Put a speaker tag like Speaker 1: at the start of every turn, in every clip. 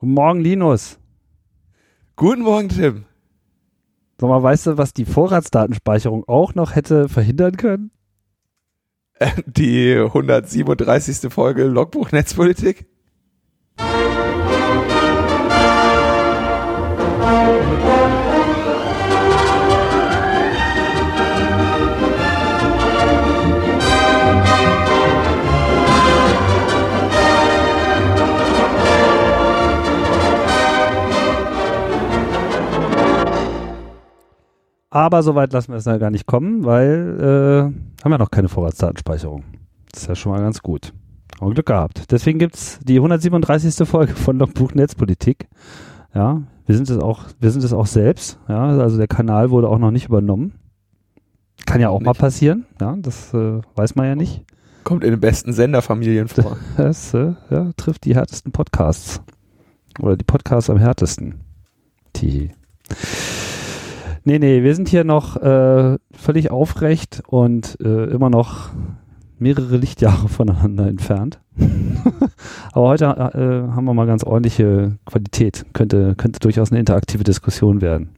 Speaker 1: Guten Morgen, Linus.
Speaker 2: Guten Morgen, Tim.
Speaker 1: Sag mal, weißt du, was die Vorratsdatenspeicherung auch noch hätte verhindern können?
Speaker 2: Die 137. Folge Logbuch Netzpolitik.
Speaker 1: Aber soweit lassen wir es ja gar nicht kommen, weil äh, haben wir noch keine Vorratsdatenspeicherung. Das ist ja schon mal ganz gut. Haben Glück gehabt. Deswegen gibt's die 137. Folge von Logbuch Netzpolitik. Ja, wir sind es auch, wir sind es auch selbst. Ja, also der Kanal wurde auch noch nicht übernommen. Kann ja auch
Speaker 2: Nicht.
Speaker 1: mal passieren. Ja, das äh, weiß man ja nicht.
Speaker 2: Kommt in den besten Senderfamilien vor.
Speaker 1: Das äh, ja, trifft die härtesten Podcasts. Oder die Podcasts am härtesten. Die. Nee, nee, wir sind hier noch äh, völlig aufrecht und äh, immer noch mehrere Lichtjahre voneinander entfernt. Aber heute äh, haben wir mal ganz ordentliche Qualität. Könnte, könnte durchaus eine interaktive Diskussion werden.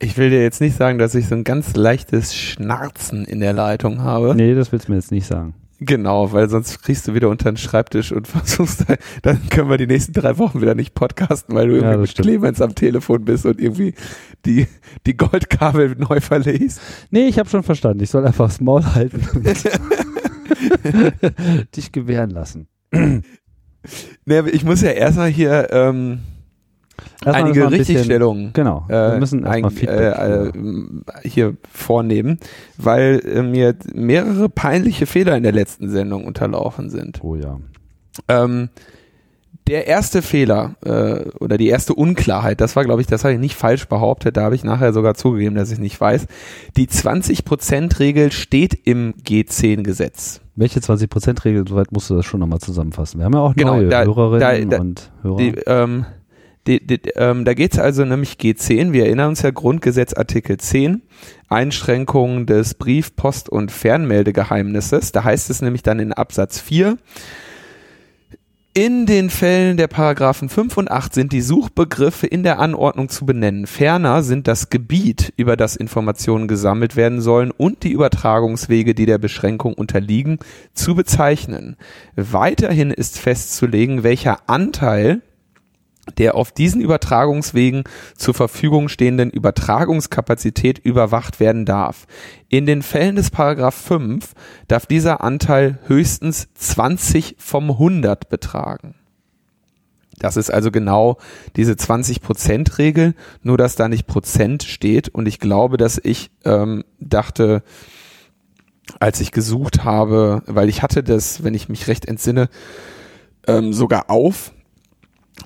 Speaker 2: Ich will dir jetzt nicht sagen, dass ich so ein ganz leichtes Schnarzen in der Leitung habe.
Speaker 1: Nee, das willst du mir jetzt nicht sagen.
Speaker 2: Genau, weil sonst kriegst du wieder unter den Schreibtisch und versuchst, dann können wir die nächsten drei Wochen wieder nicht podcasten, weil du
Speaker 1: Ja,
Speaker 2: irgendwie
Speaker 1: das
Speaker 2: mit
Speaker 1: stimmt.
Speaker 2: Clemens am Telefon bist und irgendwie die, die Goldkabel neu verlegst.
Speaker 1: Nee, ich habe schon verstanden. Ich soll einfach das Maul halten und dich gewähren lassen.
Speaker 2: Nee, ich muss ja erstmal hier ähm,
Speaker 1: Erstmal
Speaker 2: einige Richtigstellungen
Speaker 1: Genau. Wir
Speaker 2: äh,
Speaker 1: müssen
Speaker 2: ein, äh, äh, hier vornehmen, weil äh, mir mehrere peinliche Fehler in der letzten Sendung unterlaufen sind.
Speaker 1: oh ja.
Speaker 2: Ähm, der erste Fehler äh, oder die erste Unklarheit, das war, glaube ich, das habe ich nicht falsch behauptet, da habe ich nachher sogar zugegeben, dass ich nicht weiß. Die 20%-Regel steht im G10-Gesetz.
Speaker 1: Welche 20%-Regel, soweit musst du das schon nochmal zusammenfassen. Wir haben ja auch
Speaker 2: Genau,
Speaker 1: neue
Speaker 2: da-
Speaker 1: Hörerinnen
Speaker 2: da- da-
Speaker 1: und Hörer.
Speaker 2: Die, ähm, die, die, ähm, da geht es also nämlich G10, wir erinnern uns ja Grundgesetz Artikel 10, Einschränkungen des Brief-, Post- und Fernmeldegeheimnisses. Da heißt es nämlich dann in Absatz 4, in den Fällen der Paragraphen 5 und 8 sind die Suchbegriffe in der Anordnung zu benennen. Ferner sind das Gebiet, über das Informationen gesammelt werden sollen und die Übertragungswege, die der Beschränkung unterliegen, zu bezeichnen. Weiterhin ist festzulegen, welcher Anteil der auf diesen Übertragungswegen zur Verfügung stehenden Übertragungskapazität überwacht werden darf. In den Fällen des Paragraph 5 darf dieser Anteil höchstens 20 vom 100 betragen. Das ist also genau diese 20-Prozent-Regel, nur dass da nicht Prozent steht. Und ich glaube, dass ich ähm, dachte, als ich gesucht habe, weil ich hatte das, wenn ich mich recht entsinne, ähm, sogar auf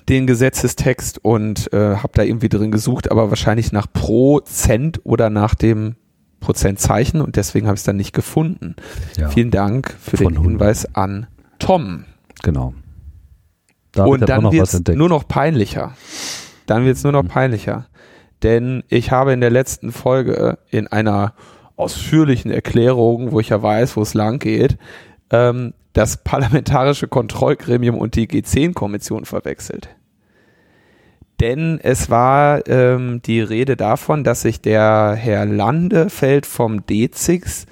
Speaker 2: den Gesetzestext und äh, habe da irgendwie drin gesucht, aber wahrscheinlich nach Prozent oder nach dem Prozentzeichen und deswegen habe ich es dann nicht gefunden.
Speaker 1: ja,
Speaker 2: Vielen Dank für
Speaker 1: Von
Speaker 2: den
Speaker 1: 100.
Speaker 2: Hinweis an Tom.
Speaker 1: genau. David
Speaker 2: und dann wird es nur noch peinlicher. Dann wird es nur noch
Speaker 1: Mhm.
Speaker 2: peinlicher. Denn ich habe in der letzten Folge in einer ausführlichen Erklärung, wo ich ja weiß, wo es lang geht, ähm, das Parlamentarische Kontrollgremium und die G10-Kommission verwechselt. Denn es war ähm, die Rede davon, dass sich der Herr Landefeld vom DZIX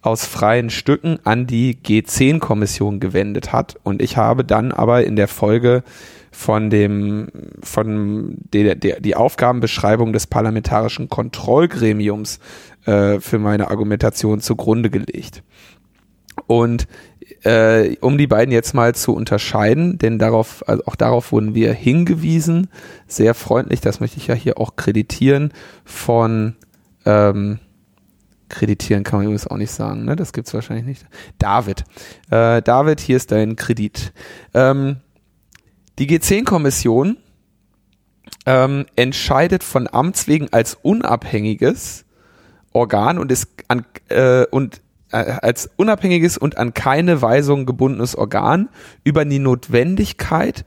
Speaker 2: aus freien Stücken an die G10-Kommission gewendet hat. Und ich habe dann aber in der Folge von dem, von der, der, die Aufgabenbeschreibung des parlamentarischen Kontrollgremiums äh, für meine Argumentation zugrunde gelegt. Und äh, um die beiden jetzt mal zu unterscheiden, denn darauf, also auch darauf wurden wir hingewiesen, sehr freundlich, das möchte ich ja hier auch kreditieren, von ähm, kreditieren kann man übrigens auch nicht sagen, ne? Das gibt's wahrscheinlich nicht. David. Äh, David, hier ist dein Kredit. Ähm, die G10-Kommission ähm, entscheidet von Amts wegen als unabhängiges Organ und ist an äh, und als unabhängiges und an keine Weisung gebundenes Organ über die Notwendigkeit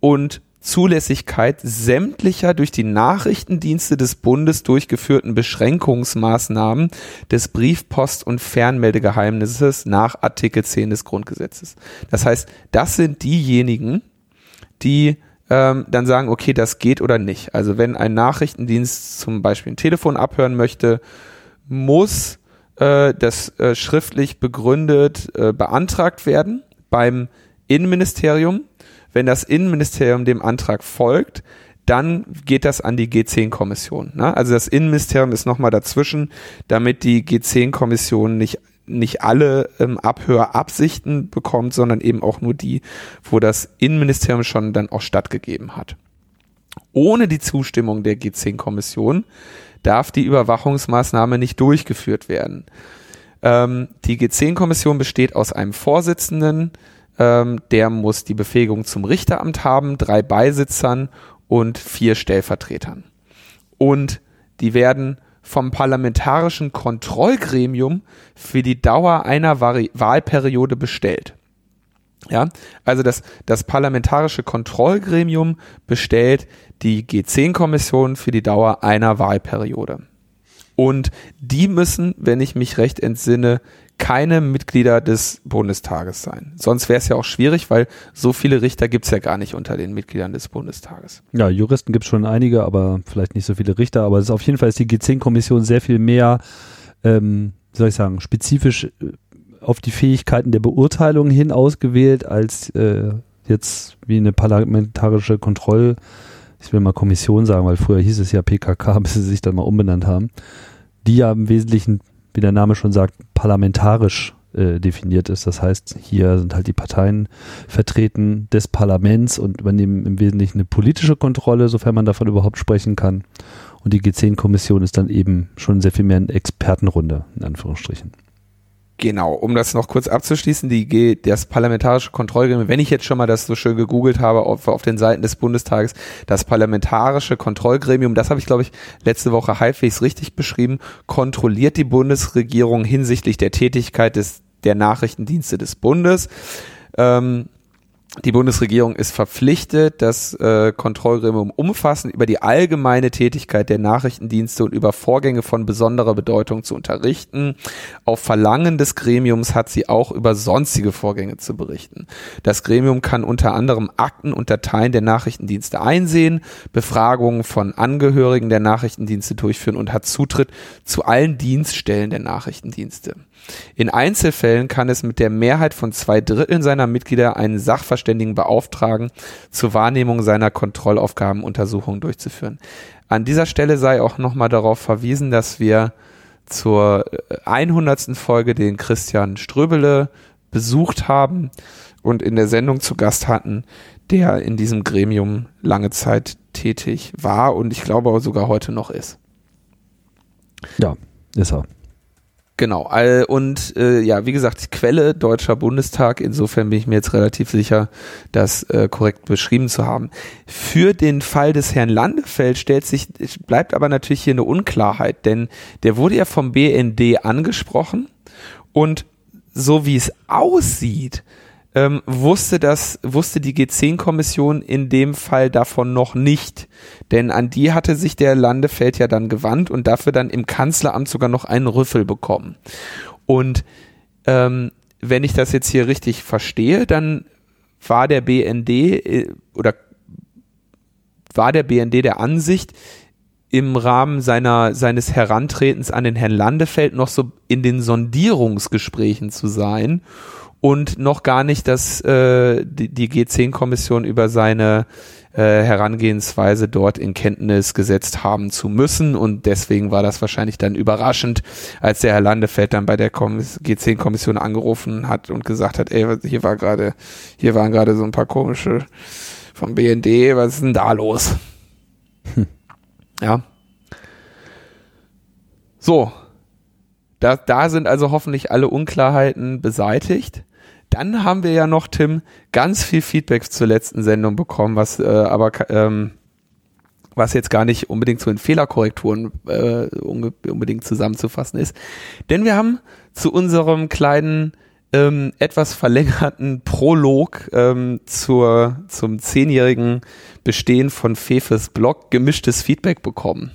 Speaker 2: und Zulässigkeit sämtlicher durch die Nachrichtendienste des Bundes durchgeführten Beschränkungsmaßnahmen des Brief-, Post- und Fernmeldegeheimnisses nach Artikel 10 des Grundgesetzes. Das heißt, das sind diejenigen, die ähm, dann sagen, okay, das geht oder nicht. Also wenn ein Nachrichtendienst zum Beispiel ein Telefon abhören möchte, muss äh, das äh, schriftlich begründet äh, beantragt werden beim Innenministerium. Wenn das Innenministerium dem Antrag folgt, dann geht das an die G10-Kommission. Ne? Also das Innenministerium ist nochmal dazwischen, damit die G10-Kommission nicht nicht alle ähm, Abhörabsichten bekommt, sondern eben auch nur die, wo das Innenministerium schon dann auch stattgegeben hat. Ohne die Zustimmung der G10-Kommission darf die Überwachungsmaßnahme nicht durchgeführt werden. Ähm, die G10-Kommission besteht aus einem Vorsitzenden, ähm, der muss die Befähigung zum Richteramt haben, drei Beisitzern und vier Stellvertretern. Und die werden vom parlamentarischen Kontrollgremium für die Dauer einer Vari Wahlperiode bestellt. Ja, also das, das parlamentarische Kontrollgremium bestellt die G10-Kommission für die Dauer einer Wahlperiode. Und die müssen, wenn ich mich recht entsinne, keine Mitglieder des Bundestages sein. Sonst wäre es ja auch schwierig, weil so viele Richter gibt es ja gar nicht unter den Mitgliedern des Bundestages.
Speaker 1: Ja, Juristen gibt es schon einige, aber vielleicht nicht so viele Richter. Aber ist auf jeden Fall ist die G10-Kommission sehr viel mehr, ähm, wie soll ich sagen, spezifisch äh, auf die Fähigkeiten der Beurteilung hin ausgewählt, als äh, jetzt wie eine parlamentarische Kontroll, ich will mal Kommission sagen, weil früher hieß es ja PKK, bis sie sich dann mal umbenannt haben, die ja im Wesentlichen wie der Name schon sagt, parlamentarisch äh, definiert ist. Das heißt, hier sind halt die Parteien vertreten des Parlaments und übernehmen im Wesentlichen eine politische Kontrolle, sofern man davon überhaupt sprechen kann. Und die G10-Kommission ist dann eben schon sehr viel mehr eine Expertenrunde, in Anführungsstrichen.
Speaker 2: Genau, um das noch kurz abzuschließen, die, das parlamentarische Kontrollgremium, wenn ich jetzt schon mal das so schön gegoogelt habe auf, auf den Seiten des Bundestages, das parlamentarische Kontrollgremium, das habe ich glaube ich letzte Woche halbwegs richtig beschrieben, kontrolliert die Bundesregierung hinsichtlich der Tätigkeit des, der Nachrichtendienste des Bundes. Ähm, die Bundesregierung ist verpflichtet, das äh, Kontrollgremium umfassend über die allgemeine Tätigkeit der Nachrichtendienste und über Vorgänge von besonderer Bedeutung zu unterrichten. Auf Verlangen des Gremiums hat sie auch über sonstige Vorgänge zu berichten. Das Gremium kann unter anderem Akten und Dateien der Nachrichtendienste einsehen, Befragungen von Angehörigen der Nachrichtendienste durchführen und hat Zutritt zu allen Dienststellen der Nachrichtendienste. In Einzelfällen kann es mit der Mehrheit von zwei Dritteln seiner Mitglieder einen Sachverständigen beauftragen, zur Wahrnehmung seiner Kontrollaufgaben Untersuchungen durchzuführen. An dieser Stelle sei auch nochmal darauf verwiesen, dass wir zur 100. Äh, Folge den Christian Ströbele besucht haben und in der Sendung zu Gast hatten, der in diesem Gremium lange Zeit tätig war und ich glaube sogar heute noch ist.
Speaker 1: Ja, ist er.
Speaker 2: Genau, und äh, ja, wie gesagt, Quelle Deutscher Bundestag, insofern bin ich mir jetzt relativ sicher, das äh, korrekt beschrieben zu haben. Für den Fall des Herrn Landefeld stellt sich, bleibt aber natürlich hier eine Unklarheit, denn der wurde ja vom BND angesprochen und so wie es aussieht, ähm, wusste das, wusste die G10-Kommission in dem Fall davon noch nicht. Denn an die hatte sich der Landefeld ja dann gewandt und dafür dann im Kanzleramt sogar noch einen Rüffel bekommen. Und ähm, wenn ich das jetzt hier richtig verstehe, dann war der BND äh, oder war der BND der Ansicht, im Rahmen seiner, seines Herantretens an den Herrn Landefeld noch so in den Sondierungsgesprächen zu sein und noch gar nicht, dass äh, die, die G10-Kommission über seine äh, Herangehensweise dort in Kenntnis gesetzt haben zu müssen. Und deswegen war das wahrscheinlich dann überraschend, als der Herr Landefeld dann bei der G10-Kommission angerufen hat und gesagt hat, ey, hier war gerade, hier waren gerade so ein paar komische vom BND, was ist denn da los? Hm. Ja. So. Da, da sind also hoffentlich alle Unklarheiten beseitigt. Dann haben wir ja noch, Tim, ganz viel Feedback zur letzten Sendung bekommen, was äh, aber ähm, was jetzt gar nicht unbedingt zu den Fehlerkorrekturen äh, unbedingt zusammenzufassen ist. Denn wir haben zu unserem kleinen ähm, etwas verlängerten Prolog ähm, zur, zum zehnjährigen Bestehen von Fefes Blog gemischtes Feedback bekommen.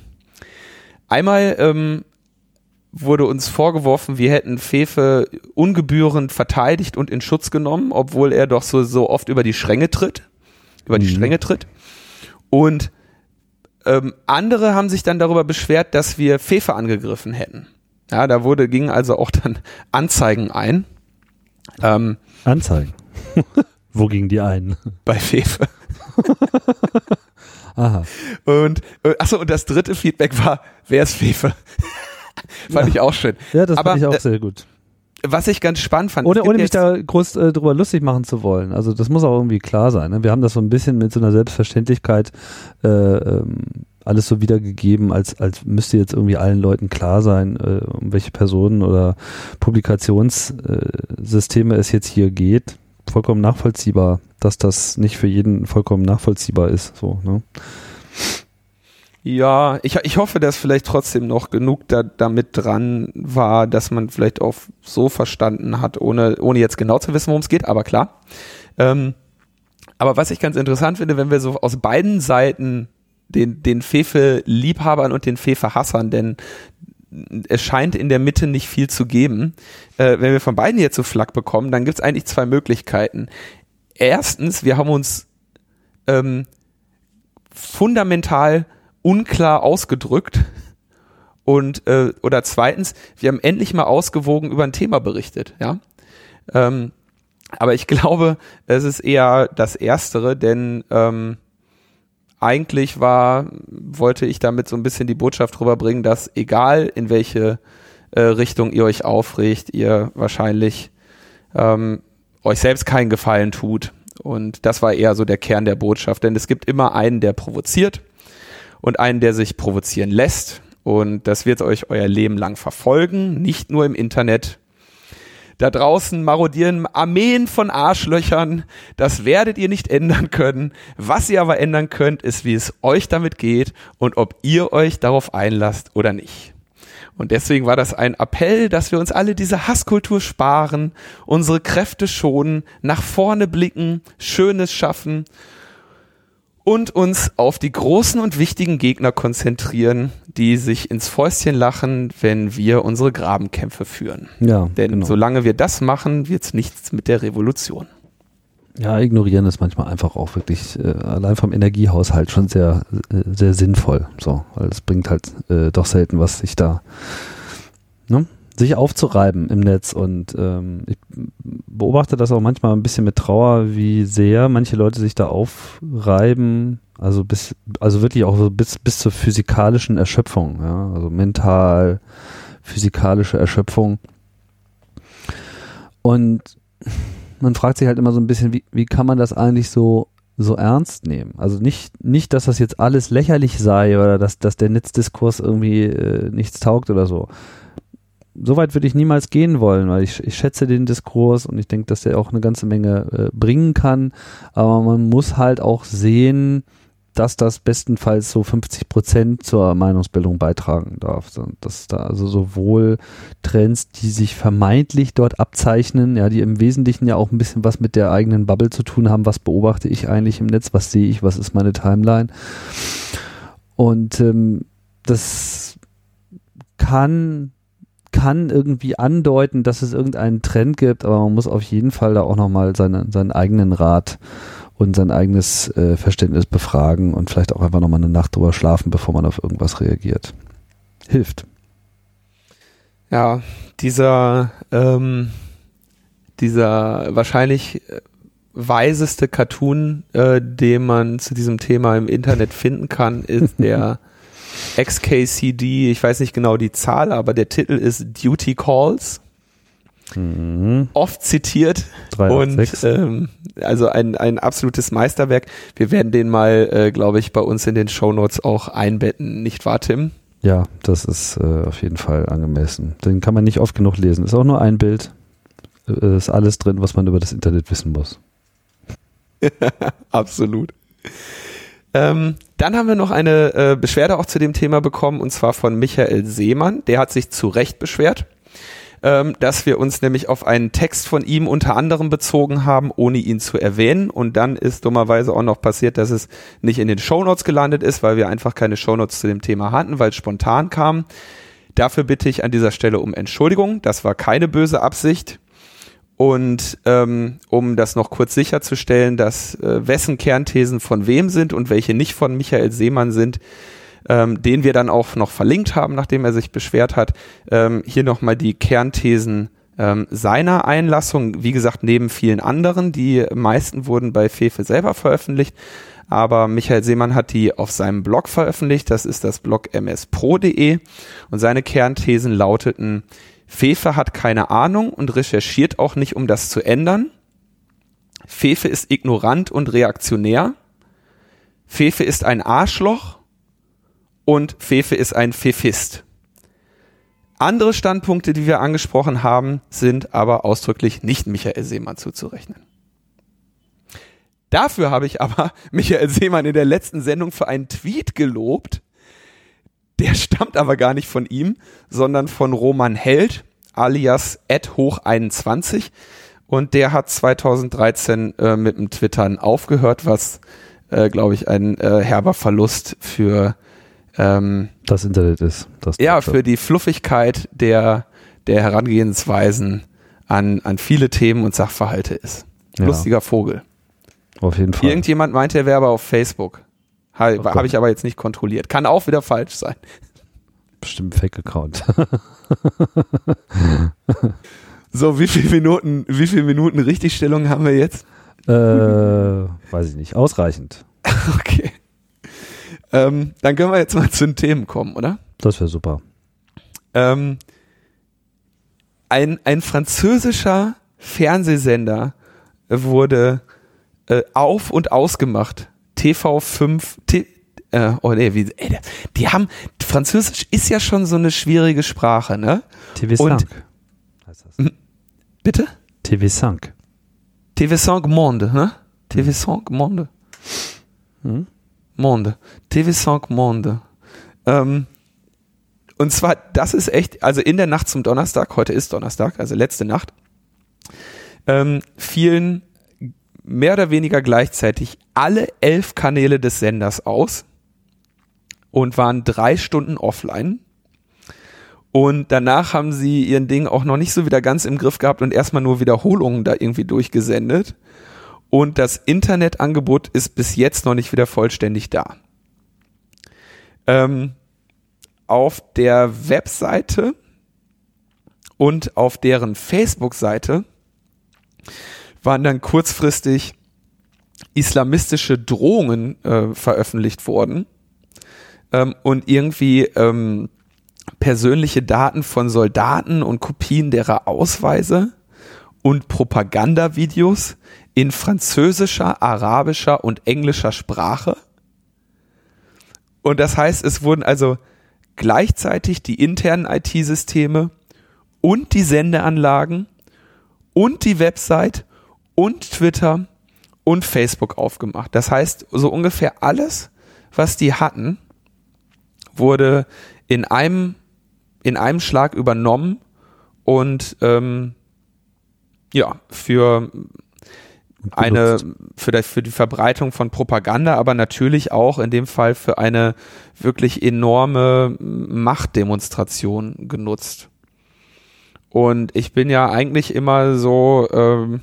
Speaker 2: Einmal ähm, wurde uns vorgeworfen, wir hätten Fefe ungebührend verteidigt und in Schutz genommen, obwohl er doch so, so oft über die Schränke tritt. über die
Speaker 1: Mhm.
Speaker 2: Stränge tritt. Und ähm, andere haben sich dann darüber beschwert, dass wir Fefe angegriffen hätten. Ja, da wurde, gingen also auch dann Anzeigen ein. Ähm,
Speaker 1: Anzeigen. Wo gingen die ein?
Speaker 2: bei Fefe.
Speaker 1: Aha.
Speaker 2: Und äh, achso, und das dritte Feedback war, wer ist Fefe? fand
Speaker 1: Ja.
Speaker 2: ich auch schön.
Speaker 1: Ja, das
Speaker 2: Aber,
Speaker 1: fand ich auch
Speaker 2: äh,
Speaker 1: sehr gut.
Speaker 2: Was ich ganz spannend fand.
Speaker 1: Ohne, ohne mich da groß äh, drüber lustig machen zu wollen. Also das muss auch irgendwie klar sein. Ne? Wir haben das so ein bisschen mit so einer Selbstverständlichkeit äh, ähm, alles so wiedergegeben, als, als müsste jetzt irgendwie allen Leuten klar sein, äh, um welche Personen oder Publikationssysteme äh, es jetzt hier geht. Vollkommen nachvollziehbar, dass das nicht für jeden vollkommen nachvollziehbar ist. So, ne?
Speaker 2: Ja, ich, ich hoffe, dass vielleicht trotzdem noch genug da, damit dran war, dass man vielleicht auch so verstanden hat, ohne, ohne jetzt genau zu wissen, worum es geht, aber klar. Ähm, aber was ich ganz interessant finde, wenn wir so aus beiden Seiten den, den Fefe-Liebhabern und den Fefe-Hassern, denn es scheint in der Mitte nicht viel zu geben. Äh, wenn wir von beiden jetzt so Flack bekommen, dann gibt es eigentlich zwei Möglichkeiten. Erstens, wir haben uns ähm, fundamental unklar ausgedrückt und äh, oder zweitens, wir haben endlich mal ausgewogen über ein Thema berichtet, ja. Ähm, aber ich glaube, es ist eher das Erstere, denn ähm, eigentlich war, wollte ich damit so ein bisschen die Botschaft rüberbringen, dass egal in welche äh, Richtung ihr euch aufregt, ihr wahrscheinlich ähm, euch selbst keinen Gefallen tut. Und das war eher so der Kern der Botschaft, denn es gibt immer einen, der provoziert und einen, der sich provozieren lässt. Und das wird euch euer Leben lang verfolgen, nicht nur im Internet. Da draußen marodieren Armeen von Arschlöchern. Das werdet ihr nicht ändern können. Was ihr aber ändern könnt, ist, wie es euch damit geht und ob ihr euch darauf einlasst oder nicht. Und deswegen war das ein Appell, dass wir uns alle diese Hasskultur sparen, unsere Kräfte schonen, nach vorne blicken, Schönes schaffen und uns auf die großen und wichtigen Gegner konzentrieren, die sich ins Fäustchen lachen, wenn wir unsere Grabenkämpfe führen.
Speaker 1: Ja,
Speaker 2: Denn
Speaker 1: genau.
Speaker 2: solange wir das machen, wird's nichts mit der Revolution.
Speaker 1: Ja, ignorieren ist manchmal einfach auch wirklich äh, allein vom Energiehaushalt schon sehr, äh, sehr sinnvoll. So, weil es bringt halt äh, doch selten was, sich da, ne, sich aufzureiben im Netz. Und ähm, ich beobachte das auch manchmal ein bisschen mit Trauer, wie sehr manche Leute sich da aufreiben. Also bis, also wirklich auch so bis, bis zur physikalischen Erschöpfung, ja, also mental, physikalische Erschöpfung. Und man fragt sich halt immer so ein bisschen, wie, wie kann man das eigentlich so, so ernst nehmen? Also nicht, nicht, dass das jetzt alles lächerlich sei oder dass, dass der Netzdiskurs irgendwie äh, nichts taugt oder so. Soweit würde ich niemals gehen wollen, weil ich, ich schätze den Diskurs und ich denke, dass der auch eine ganze Menge äh, bringen kann. Aber man muss halt auch sehen, dass das bestenfalls so 50 Prozent zur Meinungsbildung beitragen darf. So, Dass da also sowohl Trends, die sich vermeintlich dort abzeichnen, ja, die im Wesentlichen ja auch ein bisschen was mit der eigenen Bubble zu tun haben. Was beobachte ich eigentlich im Netz? Was sehe ich? Was ist meine Timeline? Und ähm, das kann kann irgendwie andeuten, dass es irgendeinen Trend gibt, aber man muss auf jeden Fall da auch nochmal seine, seinen eigenen Rat und sein eigenes äh, Verständnis befragen und vielleicht auch einfach nochmal eine Nacht drüber schlafen, bevor man auf irgendwas reagiert. Hilft.
Speaker 2: Ja, dieser, ähm, dieser wahrscheinlich äh, weiseste Cartoon, äh, den man zu diesem Thema im Internet finden kann, ist der XKCD, ich weiß nicht genau die Zahl, aber der Titel ist Duty Calls,
Speaker 1: Mhm.
Speaker 2: oft zitiert
Speaker 1: Drei,
Speaker 2: und
Speaker 1: sechs.
Speaker 2: ähm, also ein, ein absolutes Meisterwerk. Wir werden den mal, äh, glaube ich, bei uns in den Shownotes auch einbetten, nicht wahr, Tim?
Speaker 1: Ja, das ist äh, auf jeden Fall angemessen. Den kann man nicht oft genug lesen. Ist auch nur ein Bild. Äh, Ist alles drin, was man über das Internet wissen muss.
Speaker 2: Absolut. Ähm, dann haben wir noch eine äh, Beschwerde auch zu dem Thema bekommen, und zwar von Michael Seemann. Der hat sich zu Recht beschwert, ähm, dass wir uns nämlich auf einen Text von ihm unter anderem bezogen haben, ohne ihn zu erwähnen. Und dann ist dummerweise auch noch passiert, dass es nicht in den Shownotes gelandet ist, weil wir einfach keine Shownotes zu dem Thema hatten, weil es spontan kam. Dafür bitte ich an dieser Stelle um Entschuldigung. Das war keine böse Absicht. Und ähm, um das noch kurz sicherzustellen, dass äh, wessen Kernthesen von wem sind und welche nicht von Michael Seemann sind, ähm, den wir dann auch noch verlinkt haben, nachdem er sich beschwert hat, ähm, hier nochmal die Kernthesen ähm, seiner Einlassung, wie gesagt, neben vielen anderen, die meisten wurden bei Fefe selber veröffentlicht, aber Michael Seemann hat die auf seinem Blog veröffentlicht, das ist das Blog mspro.de und seine Kernthesen lauteten, Fefe hat keine Ahnung und recherchiert auch nicht, um das zu ändern. Fefe ist ignorant und reaktionär. Fefe ist ein Arschloch und Fefe ist ein Fefist. Andere Standpunkte, die wir angesprochen haben, sind aber ausdrücklich nicht Michael Seemann zuzurechnen. Dafür habe ich aber Michael Seemann in der letzten Sendung für einen Tweet gelobt, der stammt aber gar nicht von ihm, sondern von Roman Held, alias hoch21. Und der hat 2013 äh, mit dem Twittern aufgehört, was, äh, glaube ich, ein äh, herber Verlust für
Speaker 1: ähm, das Internet ist. Das
Speaker 2: ja, für die Fluffigkeit der, der Herangehensweisen an, an viele Themen und Sachverhalte ist. Ja. Lustiger Vogel.
Speaker 1: Auf jeden Fall.
Speaker 2: Irgendjemand meint, er wäre aber auf Facebook. Habe oh hab ich aber jetzt nicht kontrolliert. Kann auch wieder falsch sein.
Speaker 1: Bestimmt Fake-Account.
Speaker 2: so, wie viele Minuten, wie viele Minuten Richtigstellung haben wir jetzt?
Speaker 1: Äh, weiß ich nicht. Ausreichend.
Speaker 2: okay. Ähm, dann können wir jetzt mal zu den Themen kommen, oder?
Speaker 1: Das wäre super.
Speaker 2: Ähm, ein, ein französischer Fernsehsender wurde äh, auf- und ausgemacht. TV5, T, äh, oh nee, wie, ey, die haben, Französisch ist ja schon so eine schwierige Sprache, ne?
Speaker 1: TV5
Speaker 2: heißt das. Bitte?
Speaker 1: TV5.
Speaker 2: TV5 Monde, ne? TV5 Monde. Hm? Monde. TV5 Monde. Ähm, und zwar, das ist echt, also in der Nacht zum Donnerstag, heute ist Donnerstag, also letzte Nacht, ähm, fielen mehr oder weniger gleichzeitig alle elf Kanäle des Senders aus und waren drei Stunden offline. Und danach haben sie ihren Ding auch noch nicht so wieder ganz im Griff gehabt und erstmal nur Wiederholungen da irgendwie durchgesendet. Und das Internetangebot ist bis jetzt noch nicht wieder vollständig da. Ähm, auf der Webseite und auf deren Facebook-Seite waren dann kurzfristig islamistische Drohungen äh, veröffentlicht worden ähm, und irgendwie ähm, persönliche Daten von Soldaten und Kopien derer Ausweise und Propagandavideos in französischer, arabischer und englischer Sprache. Und das heißt, es wurden also gleichzeitig die internen IT-Systeme und die Sendeanlagen und die Website und Twitter und Facebook aufgemacht. Das heißt, so ungefähr alles, was die hatten, wurde in einem, in einem Schlag übernommen und ähm, ja, für eine für, die, für die Verbreitung von Propaganda, aber natürlich auch in dem Fall für eine wirklich enorme Machtdemonstration genutzt. Und ich bin ja eigentlich immer so, ähm,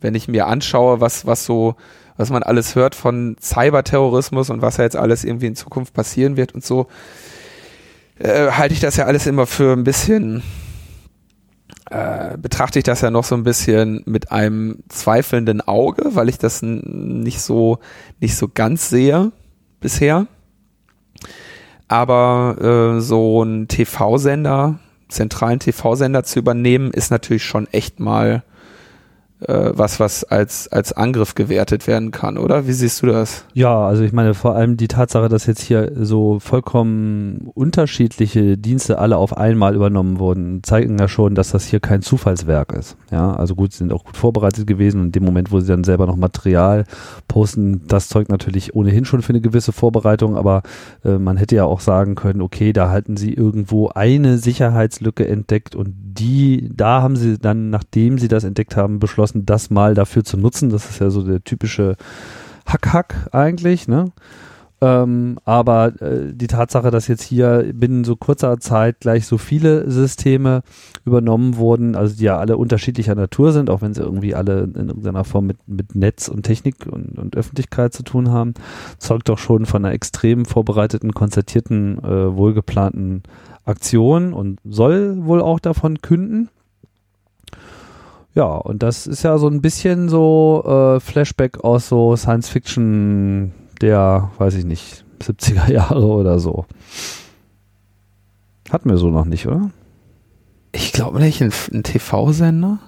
Speaker 2: wenn ich mir anschaue, was, was so, was man alles hört von Cyberterrorismus und was ja jetzt alles irgendwie in Zukunft passieren wird und so, äh, halte ich das ja alles immer für ein bisschen äh, betrachte ich das ja noch so ein bisschen mit einem zweifelnden Auge, weil ich das nicht so nicht so ganz sehe bisher. Aber äh, so ein TV-Sender, zentralen TV-Sender zu übernehmen, ist natürlich schon echt mal äh, was, was als, als Angriff gewertet werden kann, oder? Wie siehst du das?
Speaker 1: Ja, also ich meine vor allem die Tatsache, dass jetzt hier so vollkommen unterschiedliche Dienste alle auf einmal übernommen wurden, zeigen ja schon, dass das hier kein Zufallswerk ist. Ja, also gut, sie sind auch gut vorbereitet gewesen und in dem Moment, wo sie dann selber noch Material posten, das zeugt natürlich ohnehin schon für eine gewisse Vorbereitung, aber äh, man hätte ja auch sagen können, okay, da halten sie irgendwo eine Sicherheitslücke entdeckt und die, da haben sie dann, nachdem sie das entdeckt haben, beschlossen, das mal dafür zu nutzen. Das ist ja so der typische Hack-Hack eigentlich, ne? Ähm, aber äh, die Tatsache, dass jetzt hier binnen so kurzer Zeit gleich so viele Systeme übernommen wurden, also die ja alle unterschiedlicher Natur sind, auch wenn sie irgendwie alle in irgendeiner Form mit, mit Netz und Technik und, und Öffentlichkeit zu tun haben, zeugt doch schon von einer extrem vorbereiteten, konzertierten, äh, wohlgeplanten Aktion und soll wohl auch davon künden. Ja, und das ist ja so ein bisschen so äh, Flashback aus so Science Fiction der, weiß ich nicht, 70er Jahre oder so. Hatten wir so noch nicht, oder?
Speaker 2: Ich glaube nicht, ein, ein TV-Sender.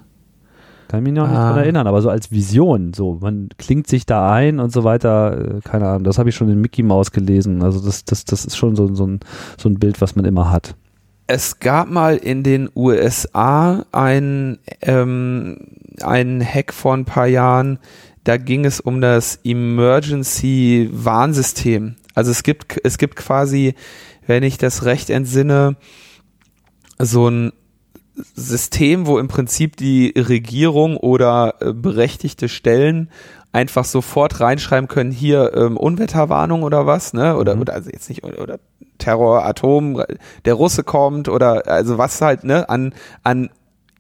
Speaker 1: Kann mich noch nicht ah. daran erinnern, aber so als Vision, so, man klingt sich da ein und so weiter, äh, keine Ahnung, das habe ich schon in Mickey Mouse gelesen. Also das, das, das ist schon so, so, ein, so ein Bild, was man immer hat.
Speaker 2: Es gab mal in den USA ein, ähm, einen Hack vor ein paar Jahren, da ging es um das Emergency Warnsystem. Also es gibt, es gibt quasi, wenn ich das recht entsinne, so ein System, wo im Prinzip die Regierung oder äh, berechtigte Stellen einfach sofort reinschreiben können, hier ähm, Unwetterwarnung oder was, ne? Oder, mhm. oder also jetzt nicht, oder Terror, Atom, der Russe kommt oder also was halt, ne, an, an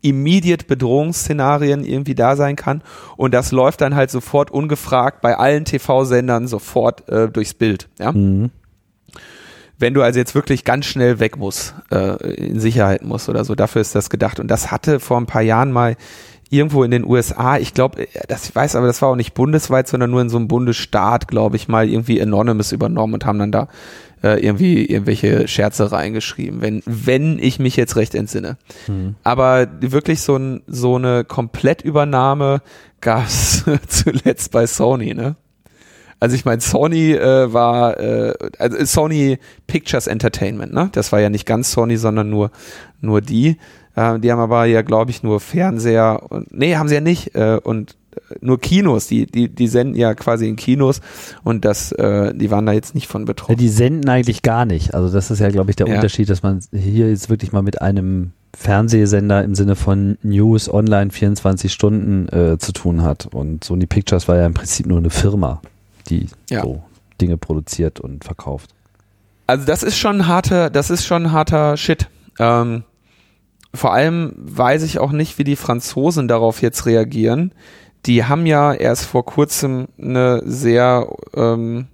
Speaker 2: immediate Bedrohungsszenarien irgendwie da sein kann. Und das läuft dann halt sofort ungefragt bei allen TV-Sendern sofort äh, durchs Bild. Ja? Mhm. Wenn du also jetzt wirklich ganz schnell weg musst, äh, in Sicherheit musst oder so, dafür ist das gedacht. Und das hatte vor ein paar Jahren mal irgendwo in den USA, ich glaube, das ich weiß aber, das war auch nicht bundesweit, sondern nur in so einem Bundesstaat, glaube ich, mal irgendwie Anonymous übernommen und haben dann da äh, irgendwie irgendwelche Scherze reingeschrieben, wenn, wenn ich mich jetzt recht entsinne. Mhm. Aber wirklich so, ein, so eine Komplettübernahme gab es zuletzt bei Sony, ne? Also ich meine, Sony äh, war, äh, also Sony Pictures Entertainment, ne? Das war ja nicht ganz Sony, sondern nur, nur die. Äh, die haben aber ja, glaube ich, nur Fernseher und nee, haben sie ja nicht. Äh, und nur Kinos, die, die, die senden ja quasi in Kinos und das, äh, die waren da jetzt nicht von betroffen.
Speaker 1: Ja, die senden eigentlich gar nicht. Also das ist ja, glaube ich, der ja. Unterschied, dass man hier jetzt wirklich mal mit einem Fernsehsender im Sinne von News online 24 Stunden äh, zu tun hat. Und Sony Pictures war ja im Prinzip nur eine Firma, die ja. so Dinge produziert und verkauft.
Speaker 2: Also das ist schon harter, das ist schon harter Shit. Ähm, vor allem weiß ich auch nicht, wie die Franzosen darauf jetzt reagieren die haben ja erst vor kurzem eine sehr ähm,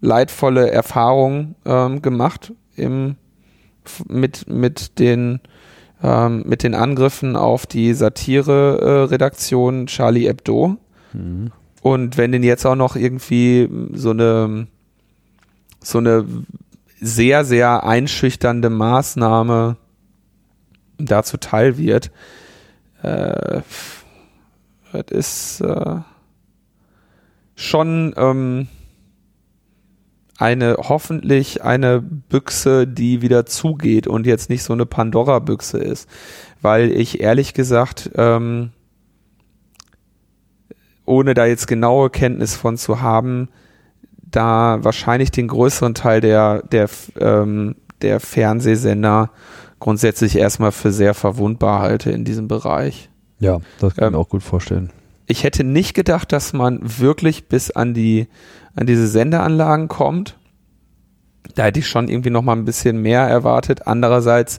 Speaker 2: leidvolle Erfahrung ähm, gemacht im, mit, mit, den, ähm, mit den Angriffen auf die Satire-Redaktion Charlie Hebdo. Mhm. Und wenn denn jetzt auch noch irgendwie so eine, so eine sehr, sehr einschüchternde Maßnahme dazu teil wird, äh, das ist äh, schon ähm, eine hoffentlich eine Büchse, die wieder zugeht und jetzt nicht so eine Pandora-Büchse ist. Weil ich ehrlich gesagt, ähm, ohne da jetzt genaue Kenntnis von zu haben, da wahrscheinlich den größeren Teil der, der, ähm, der Fernsehsender grundsätzlich erstmal für sehr verwundbar halte in diesem Bereich.
Speaker 1: Ja, das kann ähm, ich mir auch gut vorstellen.
Speaker 2: Ich hätte nicht gedacht, dass man wirklich bis an die, an diese Sendeanlagen kommt. Da hätte ich schon irgendwie noch mal ein bisschen mehr erwartet. Andererseits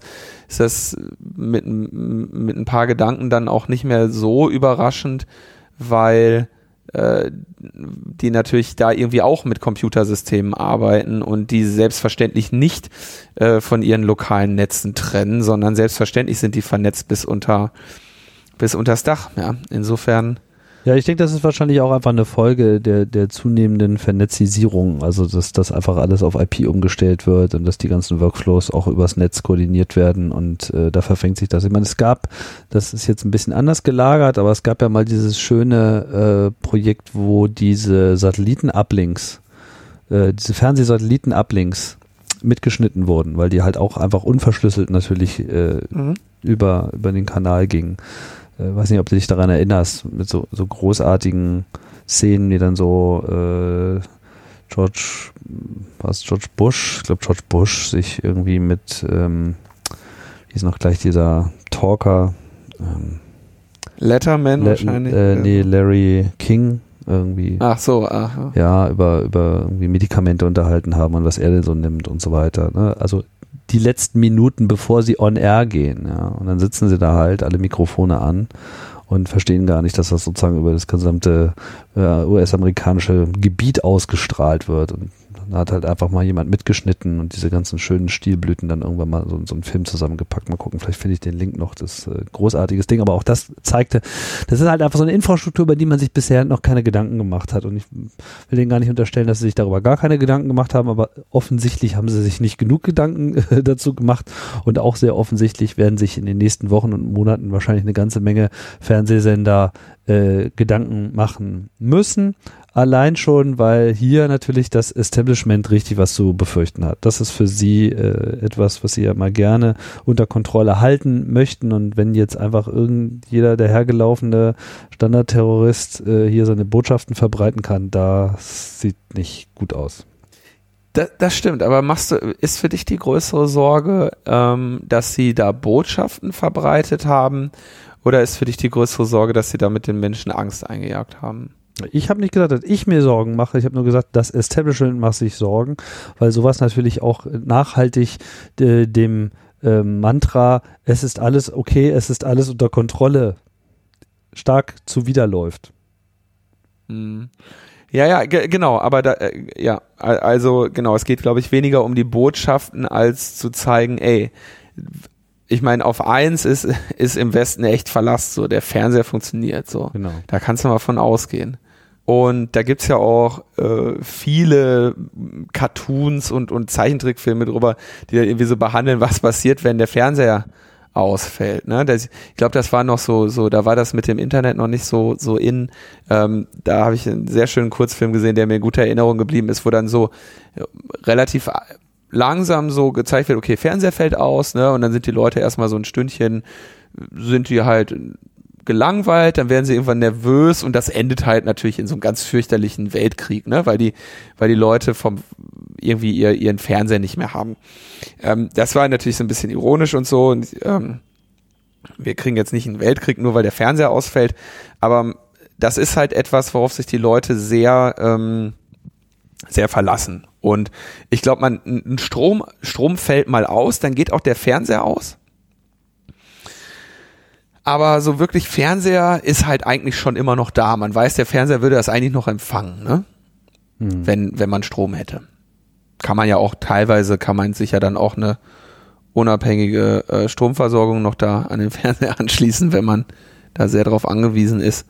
Speaker 2: ist das mit, mit ein paar Gedanken dann auch nicht mehr so überraschend, weil äh, die natürlich da irgendwie auch mit Computersystemen arbeiten und die selbstverständlich nicht äh, von ihren lokalen Netzen trennen, sondern selbstverständlich sind die vernetzt bis unter bis unters Dach. Ja, insofern.
Speaker 1: Ja, ich denke, das ist wahrscheinlich auch einfach eine Folge der, der zunehmenden Vernetzisierung. Also, dass das einfach alles auf IP umgestellt wird und dass die ganzen Workflows auch übers Netz koordiniert werden und äh, da verfängt sich das. Ich meine, es gab, das ist jetzt ein bisschen anders gelagert, aber es gab ja mal dieses schöne äh, Projekt, wo diese Satelliten-Uplinks, äh, diese Fernsehsatelliten-Uplinks mitgeschnitten wurden, weil die halt auch einfach unverschlüsselt natürlich äh, mhm. über, über den Kanal gingen äh, weiß nicht, ob du dich daran erinnerst, mit so, so großartigen Szenen, die dann so äh, George, was George Bush, ich glaube George Bush sich irgendwie mit, ähm, wie ist noch gleich dieser Talker, ähm,
Speaker 2: Letterman La wahrscheinlich.
Speaker 1: Äh, nee, Larry King irgendwie.
Speaker 2: Ach so, aha.
Speaker 1: Ja, über, über irgendwie Medikamente unterhalten haben und was er denn so nimmt und so weiter. Ne? Also die letzten Minuten, bevor sie on air gehen. Ja? Und dann sitzen sie da halt, alle Mikrofone an und verstehen gar nicht, dass das sozusagen über das gesamte äh, US-amerikanische Gebiet ausgestrahlt wird. Und da hat halt einfach mal jemand mitgeschnitten und diese ganzen schönen Stilblüten dann irgendwann mal so, so einen Film zusammengepackt. Mal gucken, vielleicht finde ich den Link noch. Das äh, großartiges Ding. Aber auch das zeigte, das ist halt einfach so eine Infrastruktur, über die man sich bisher noch keine Gedanken gemacht hat. Und ich will denen gar nicht unterstellen, dass sie sich darüber gar keine Gedanken gemacht haben, aber offensichtlich haben sie sich nicht genug Gedanken äh, dazu gemacht. Und auch sehr offensichtlich werden sich in den nächsten Wochen und Monaten wahrscheinlich eine ganze Menge Fernsehsender äh, Gedanken machen müssen. Allein schon, weil hier natürlich das Establishment richtig was zu befürchten hat. Das ist für sie äh, etwas, was sie ja mal gerne unter Kontrolle halten möchten. Und wenn jetzt einfach irgend jeder der hergelaufene Standardterrorist äh, hier seine Botschaften verbreiten kann, das sieht nicht gut aus.
Speaker 2: Das, das stimmt, aber machst du, ist für dich die größere Sorge, ähm, dass sie da Botschaften verbreitet haben, oder ist für dich die größere Sorge, dass sie da mit den Menschen Angst eingejagt haben?
Speaker 1: Ich habe nicht gesagt, dass ich mir Sorgen mache. Ich habe nur gesagt, das Establishment macht sich Sorgen, weil sowas natürlich auch nachhaltig äh, dem äh, Mantra, es ist alles okay, es ist alles unter Kontrolle, stark zuwiderläuft.
Speaker 2: Hm. Ja, ja, genau, aber da, äh, ja, also genau, es geht, glaube ich, weniger um die Botschaften, als zu zeigen, ey, ich meine, auf eins ist, ist im Westen echt Verlass, so der Fernseher funktioniert so.
Speaker 1: Genau.
Speaker 2: Da kannst du mal von ausgehen. Und da gibt's ja auch äh, viele Cartoons und, und Zeichentrickfilme drüber, die dann irgendwie so behandeln, was passiert, wenn der Fernseher ausfällt. Ne? Das, ich glaube, das war noch so, so, da war das mit dem Internet noch nicht so, so in. Ähm, da habe ich einen sehr schönen Kurzfilm gesehen, der mir in guter Erinnerung geblieben ist, wo dann so äh, relativ langsam so gezeigt wird, okay, Fernseher fällt aus, ne, und dann sind die Leute erstmal so ein Stündchen, sind die halt gelangweilt, dann werden sie irgendwann nervös und das endet halt natürlich in so einem ganz fürchterlichen Weltkrieg, ne, weil die, weil die Leute vom irgendwie ihr, ihren Fernseher nicht mehr haben. Ähm, das war natürlich so ein bisschen ironisch und so und ähm, wir kriegen jetzt nicht einen Weltkrieg, nur weil der Fernseher ausfällt, aber das ist halt etwas, worauf sich die Leute sehr ähm, sehr verlassen. Und ich glaube, man ein Strom Strom fällt mal aus, dann geht auch der Fernseher aus. Aber so wirklich Fernseher ist halt eigentlich schon immer noch da. Man weiß, der Fernseher würde das eigentlich noch empfangen, ne? Hm. Wenn wenn man Strom hätte. Kann man ja auch teilweise kann man sich ja dann auch eine unabhängige äh, Stromversorgung noch da an den Fernseher anschließen, wenn man da sehr drauf angewiesen ist.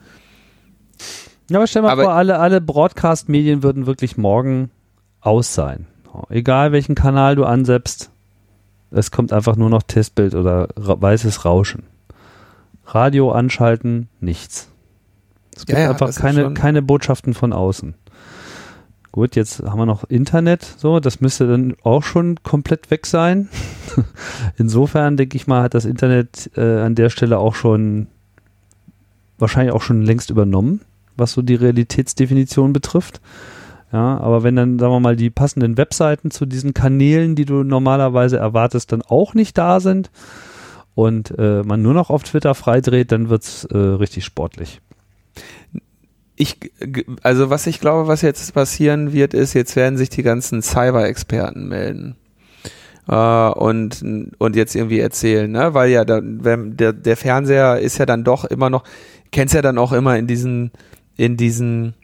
Speaker 1: Ja, aber stell mal aber vor, alle, alle Broadcast-Medien würden wirklich morgen aus sein. Egal welchen Kanal du ansetzt, es kommt einfach nur noch Testbild oder weißes Rauschen. Radio anschalten, nichts. Es gibt ja, ja, einfach keine, keine Botschaften von außen. Gut, jetzt haben wir noch Internet, so, das müsste dann auch schon komplett weg sein. Insofern denke ich mal, hat das Internet äh, an der Stelle auch schon wahrscheinlich auch schon längst übernommen was so die Realitätsdefinition betrifft. Ja, aber wenn dann, sagen wir mal, die passenden Webseiten zu diesen Kanälen, die du normalerweise erwartest, dann auch nicht da sind und äh, man nur noch auf Twitter freidreht, dann wird's äh, richtig sportlich.
Speaker 2: Ich, also was ich glaube, was jetzt passieren wird, ist, jetzt werden sich die ganzen Cyber-Experten melden. Uh, und und jetzt irgendwie erzählen, ne? Weil ja da, wenn, der, der Fernseher ist ja dann doch immer noch, kennst ja dann auch immer in diesen in diesen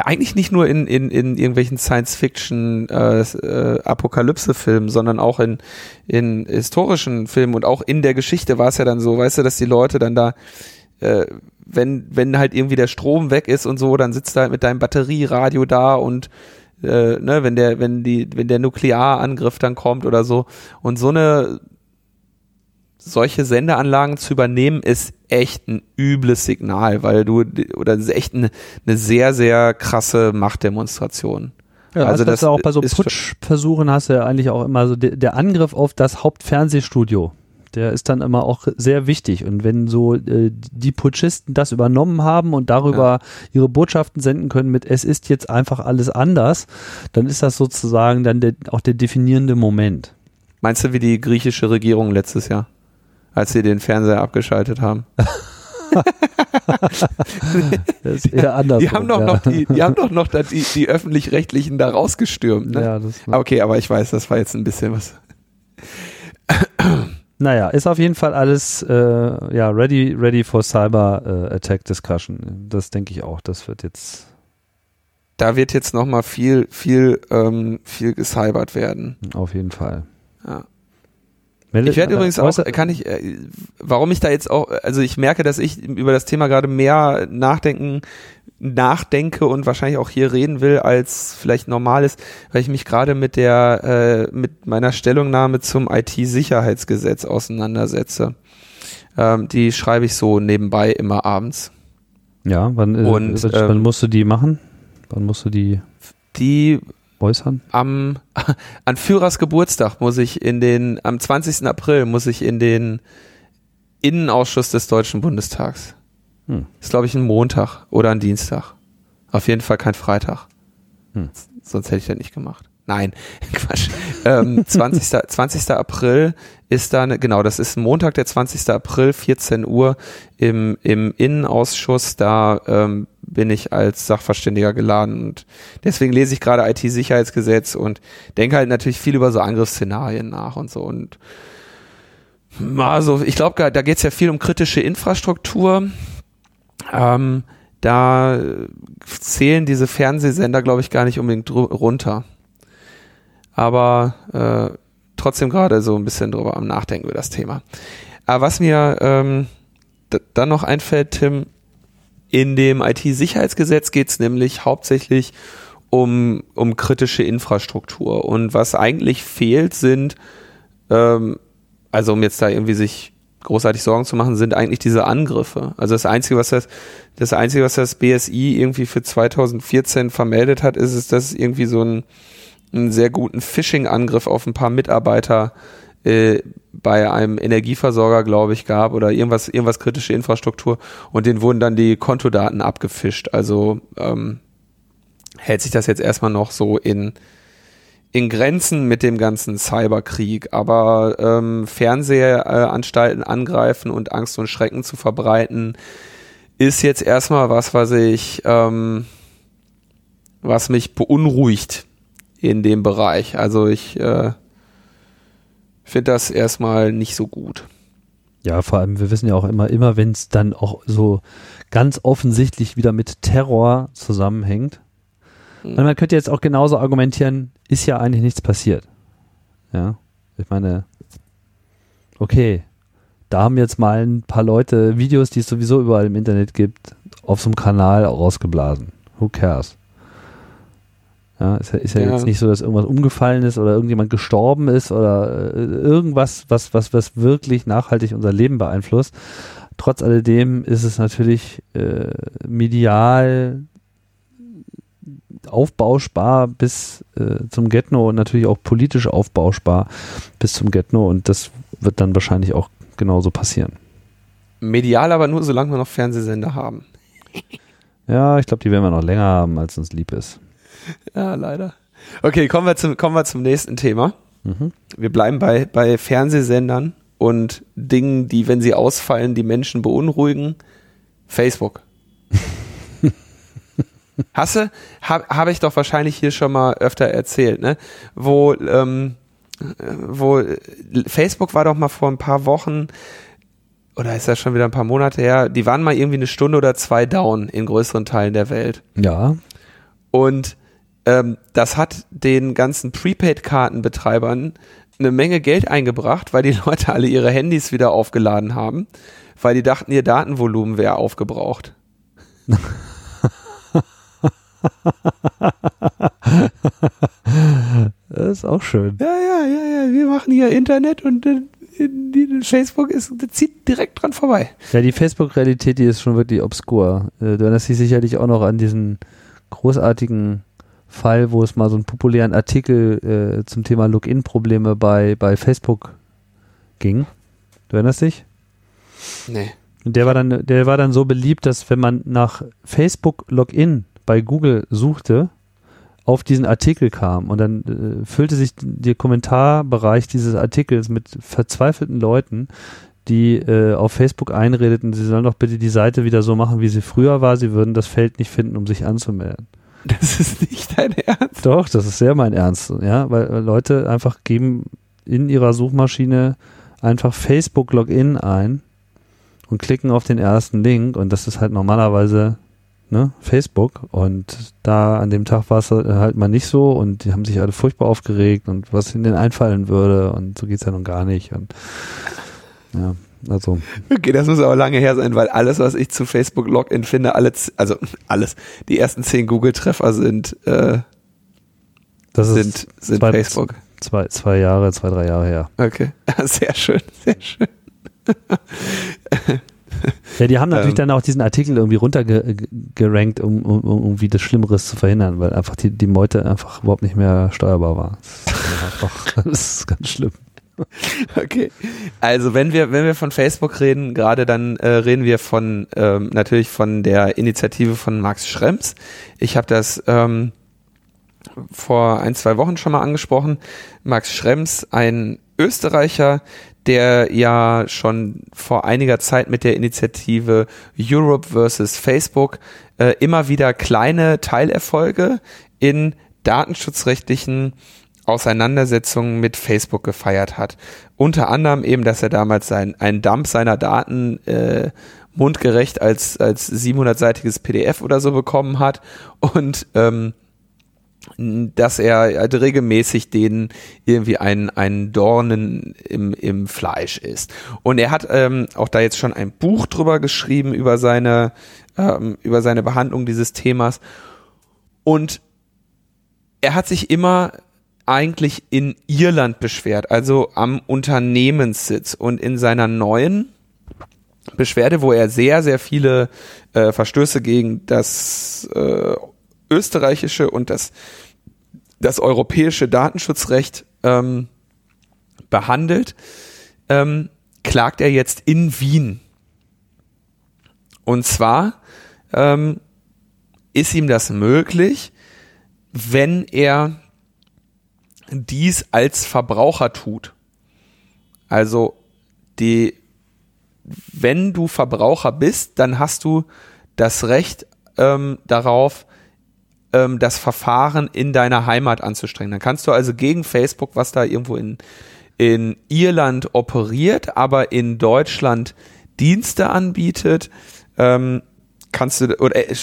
Speaker 2: eigentlich nicht nur in, in, in irgendwelchen Science-Fiction äh, äh, sondern auch in, in historischen Filmen und auch in der Geschichte war es ja dann so, weißt du, dass die Leute dann da, äh, wenn, wenn halt irgendwie der Strom weg ist und so, dann sitzt du halt mit deinem Batterieradio da und äh, ne, wenn der, wenn die, wenn der Nuklearangriff dann kommt oder so. Und so eine solche Sendeanlagen zu übernehmen, ist echt ein übles Signal, weil du, oder das ist echt eine, eine sehr, sehr krasse Machtdemonstration.
Speaker 1: Ja, also das, das auch bei so Putschversuchen hast du ja eigentlich auch immer so der, der Angriff auf das Hauptfernsehstudio. Der ist dann immer auch sehr wichtig. Und wenn so äh, die Putschisten das übernommen haben und darüber ja. ihre Botschaften senden können mit es ist jetzt einfach alles anders, dann ist das sozusagen dann der, auch der definierende Moment.
Speaker 2: Meinst du wie die griechische Regierung letztes Jahr? Als sie den Fernseher abgeschaltet haben.
Speaker 1: das ist eher anders.
Speaker 2: Die haben doch
Speaker 1: ja.
Speaker 2: noch die, die haben doch noch die, die öffentlich-rechtlichen da rausgestürmt. Ne?
Speaker 1: Ja, das,
Speaker 2: Okay, aber ich weiß, das war jetzt ein bisschen was.
Speaker 1: naja, ist auf jeden Fall alles äh, ja ready, ready for Cyber äh, Attack Discussion. Das denke ich auch. Das wird jetzt
Speaker 2: Da wird jetzt noch mal viel, viel, ähm, viel gecybert werden.
Speaker 1: auf jeden Fall.
Speaker 2: Ja.
Speaker 1: Meldet-
Speaker 2: Ich werde übrigens auch, kann ich, äh, warum ich da jetzt auch, also ich merke, dass ich über das Thema gerade mehr nachdenken, nachdenke und wahrscheinlich auch hier reden will, als vielleicht normal ist, weil ich mich gerade mit der, äh, mit meiner Stellungnahme zum IT-Sicherheitsgesetz auseinandersetze. Ähm, die schreibe ich so nebenbei immer abends.
Speaker 1: Ja, wann, äh,
Speaker 2: Und,
Speaker 1: wann
Speaker 2: ähm,
Speaker 1: musst du die machen? Wann musst du die
Speaker 2: Die
Speaker 1: äußern?
Speaker 2: am an Führers Geburtstag muss ich in den am 20. April muss ich in den Innenausschuss des Deutschen Bundestags.
Speaker 1: Hm.
Speaker 2: Ist glaube ich ein Montag oder ein Dienstag. Auf jeden Fall kein Freitag.
Speaker 1: Hm.
Speaker 2: Sonst hätte ich das nicht gemacht. Nein, Quatsch. Ähm, 20. 20. April ist da, eine, genau, das ist Montag, der 20. April, 14 Uhr im, im Innenausschuss. Da ähm, bin ich als Sachverständiger geladen und deswegen lese ich gerade IT-Sicherheitsgesetz und denke halt natürlich viel über so Angriffsszenarien nach und so und also ich glaube, da geht es ja viel um kritische Infrastruktur. Ähm, da zählen diese Fernsehsender, glaube ich, gar nicht unbedingt runter. Aber äh, trotzdem gerade so ein bisschen drüber am Nachdenken über das Thema. Aber was mir ähm, dann noch einfällt, Tim, in dem IT-Sicherheitsgesetz geht es nämlich hauptsächlich um, um kritische Infrastruktur. Und was eigentlich fehlt, sind, ähm, also um jetzt da irgendwie sich großartig Sorgen zu machen, sind eigentlich diese Angriffe. Also das Einzige, was das, das Einzige, was das BSI irgendwie für 2014 vermeldet hat, ist es, dass es irgendwie so einen, einen sehr guten Phishing-Angriff auf ein paar Mitarbeiter äh, bei einem Energieversorger, glaube ich, gab oder irgendwas, irgendwas kritische Infrastruktur und denen wurden dann die Kontodaten abgefischt. Also ähm, hält sich das jetzt erstmal noch so in, in Grenzen mit dem ganzen Cyberkrieg. Aber ähm, Fernsehanstalten angreifen und Angst und Schrecken zu verbreiten, ist jetzt erstmal was, was ich, ähm, was mich beunruhigt in dem Bereich. Also ich äh, finde das erstmal nicht so gut.
Speaker 1: Ja, vor allem, wir wissen ja auch immer, immer wenn es dann auch so ganz offensichtlich wieder mit Terror zusammenhängt.
Speaker 2: Hm.
Speaker 1: Und man könnte jetzt auch genauso argumentieren, ist ja eigentlich nichts passiert. Ja, ich meine, okay, da haben jetzt mal ein paar Leute Videos, die es sowieso überall im Internet gibt, auf so einem Kanal rausgeblasen. Who cares? Ja, ist ja, ist ja,
Speaker 2: Ja.
Speaker 1: jetzt nicht so, dass irgendwas umgefallen ist oder irgendjemand gestorben ist oder äh, irgendwas, was, was, was wirklich nachhaltig unser Leben beeinflusst. Trotz alledem ist es natürlich äh, medial aufbauschbar bis äh, zum Getno und natürlich auch politisch aufbauschbar bis zum Getno und das wird dann wahrscheinlich auch genauso passieren.
Speaker 2: Medial aber nur, solange wir noch Fernsehsender haben.
Speaker 1: Ja, ich glaube, die werden wir noch länger haben, als uns lieb ist.
Speaker 2: Ja, leider. Okay, kommen wir zum, kommen wir zum nächsten Thema.
Speaker 1: Mhm.
Speaker 2: Wir bleiben bei, bei Fernsehsendern und Dingen, die, wenn sie ausfallen, die Menschen beunruhigen. Facebook. Hasse, habe hab ich doch wahrscheinlich hier schon mal öfter erzählt, ne? Wo, ähm, wo Facebook war doch mal vor ein paar Wochen oder ist das schon wieder ein paar Monate her, die waren mal irgendwie eine Stunde oder zwei down in größeren Teilen der Welt.
Speaker 1: Ja,
Speaker 2: Und ähm, das hat den ganzen Prepaid-Kartenbetreibern eine Menge Geld eingebracht, weil die Leute alle ihre Handys wieder aufgeladen haben, weil die dachten, ihr Datenvolumen wäre aufgebraucht.
Speaker 1: das ist auch schön.
Speaker 2: Ja, ja, ja, ja, wir machen hier Internet und äh, die, Facebook ist, zieht direkt dran vorbei.
Speaker 1: Ja, die Facebook-Realität, die ist schon wirklich obskur. Äh, Du erinnerst dich sicherlich auch noch an diesen großartigen Fall, wo es mal so einen populären Artikel äh, zum Thema Login-Probleme bei, bei Facebook ging. Du erinnerst dich?
Speaker 2: Nee.
Speaker 1: Und der war dann, der war dann so beliebt, dass wenn man nach Facebook Login bei Google suchte, auf diesen Artikel kam und dann äh, füllte sich der Kommentarbereich dieses Artikels mit verzweifelten Leuten, die äh, auf Facebook einredeten, sie sollen doch bitte die Seite wieder so machen, wie sie früher war. Sie würden das Feld nicht finden, um sich anzumelden.
Speaker 2: Das ist nicht dein Ernst.
Speaker 1: Doch, das ist sehr mein Ernst. Ja, weil Leute einfach geben in ihrer Suchmaschine einfach Facebook Login ein und klicken auf den ersten Link und das ist halt normalerweise ne, Facebook und da an dem Tag war es halt mal nicht so und die haben sich alle furchtbar aufgeregt und was ihnen einfallen würde und so geht's ja nun gar nicht und ja, also.
Speaker 2: Okay, das muss aber lange her sein, weil alles, was ich zu Facebook Login finde, alle, also alles, die ersten zehn Google-Treffer sind, äh,
Speaker 1: das
Speaker 2: sind, sind
Speaker 1: zwei,
Speaker 2: Facebook.
Speaker 1: Zwei, zwei Jahre, zwei, drei Jahre her.
Speaker 2: Okay, sehr schön, sehr schön.
Speaker 1: Ja, die haben natürlich ähm, dann auch diesen Artikel irgendwie runtergerankt, um, um, um irgendwie das Schlimmeres zu verhindern, weil einfach die, die Meute einfach überhaupt nicht mehr steuerbar war. Das ist, einfach, das ist ganz schlimm.
Speaker 2: Okay. Also wenn wir, wenn wir von Facebook reden, gerade dann äh, reden wir von ähm, natürlich von der Initiative von Max Schrems. Ich habe das ähm, vor ein, zwei Wochen schon mal angesprochen. Max Schrems, ein Österreicher, der ja schon vor einiger Zeit mit der Initiative Europe versus Facebook äh, immer wieder kleine Teilerfolge in datenschutzrechtlichen Auseinandersetzungen mit Facebook gefeiert hat. Unter anderem eben, dass er damals sein, einen Dump seiner Daten äh, mundgerecht als, als 700-seitiges PDF oder so bekommen hat und ähm, dass er halt regelmäßig denen irgendwie ein, ein Dornen im, im Fleisch ist. Und er hat ähm, auch da jetzt schon ein Buch drüber geschrieben über seine, ähm, über seine Behandlung dieses Themas. Und er hat sich immer eigentlich in Irland beschwert, also am Unternehmenssitz und in seiner neuen Beschwerde, wo er sehr, sehr viele äh, Verstöße gegen das äh, österreichische und das, das europäische Datenschutzrecht ähm, behandelt, ähm, klagt er jetzt in Wien. Und zwar ähm, ist ihm das möglich, wenn er dies als Verbraucher tut. Also die, wenn du Verbraucher bist, dann hast du das Recht ähm, darauf, ähm, das Verfahren in deiner Heimat anzustrengen. Dann kannst du also gegen Facebook, was da irgendwo in, in Irland operiert, aber in Deutschland Dienste anbietet, ähm, kannst du, oder äh,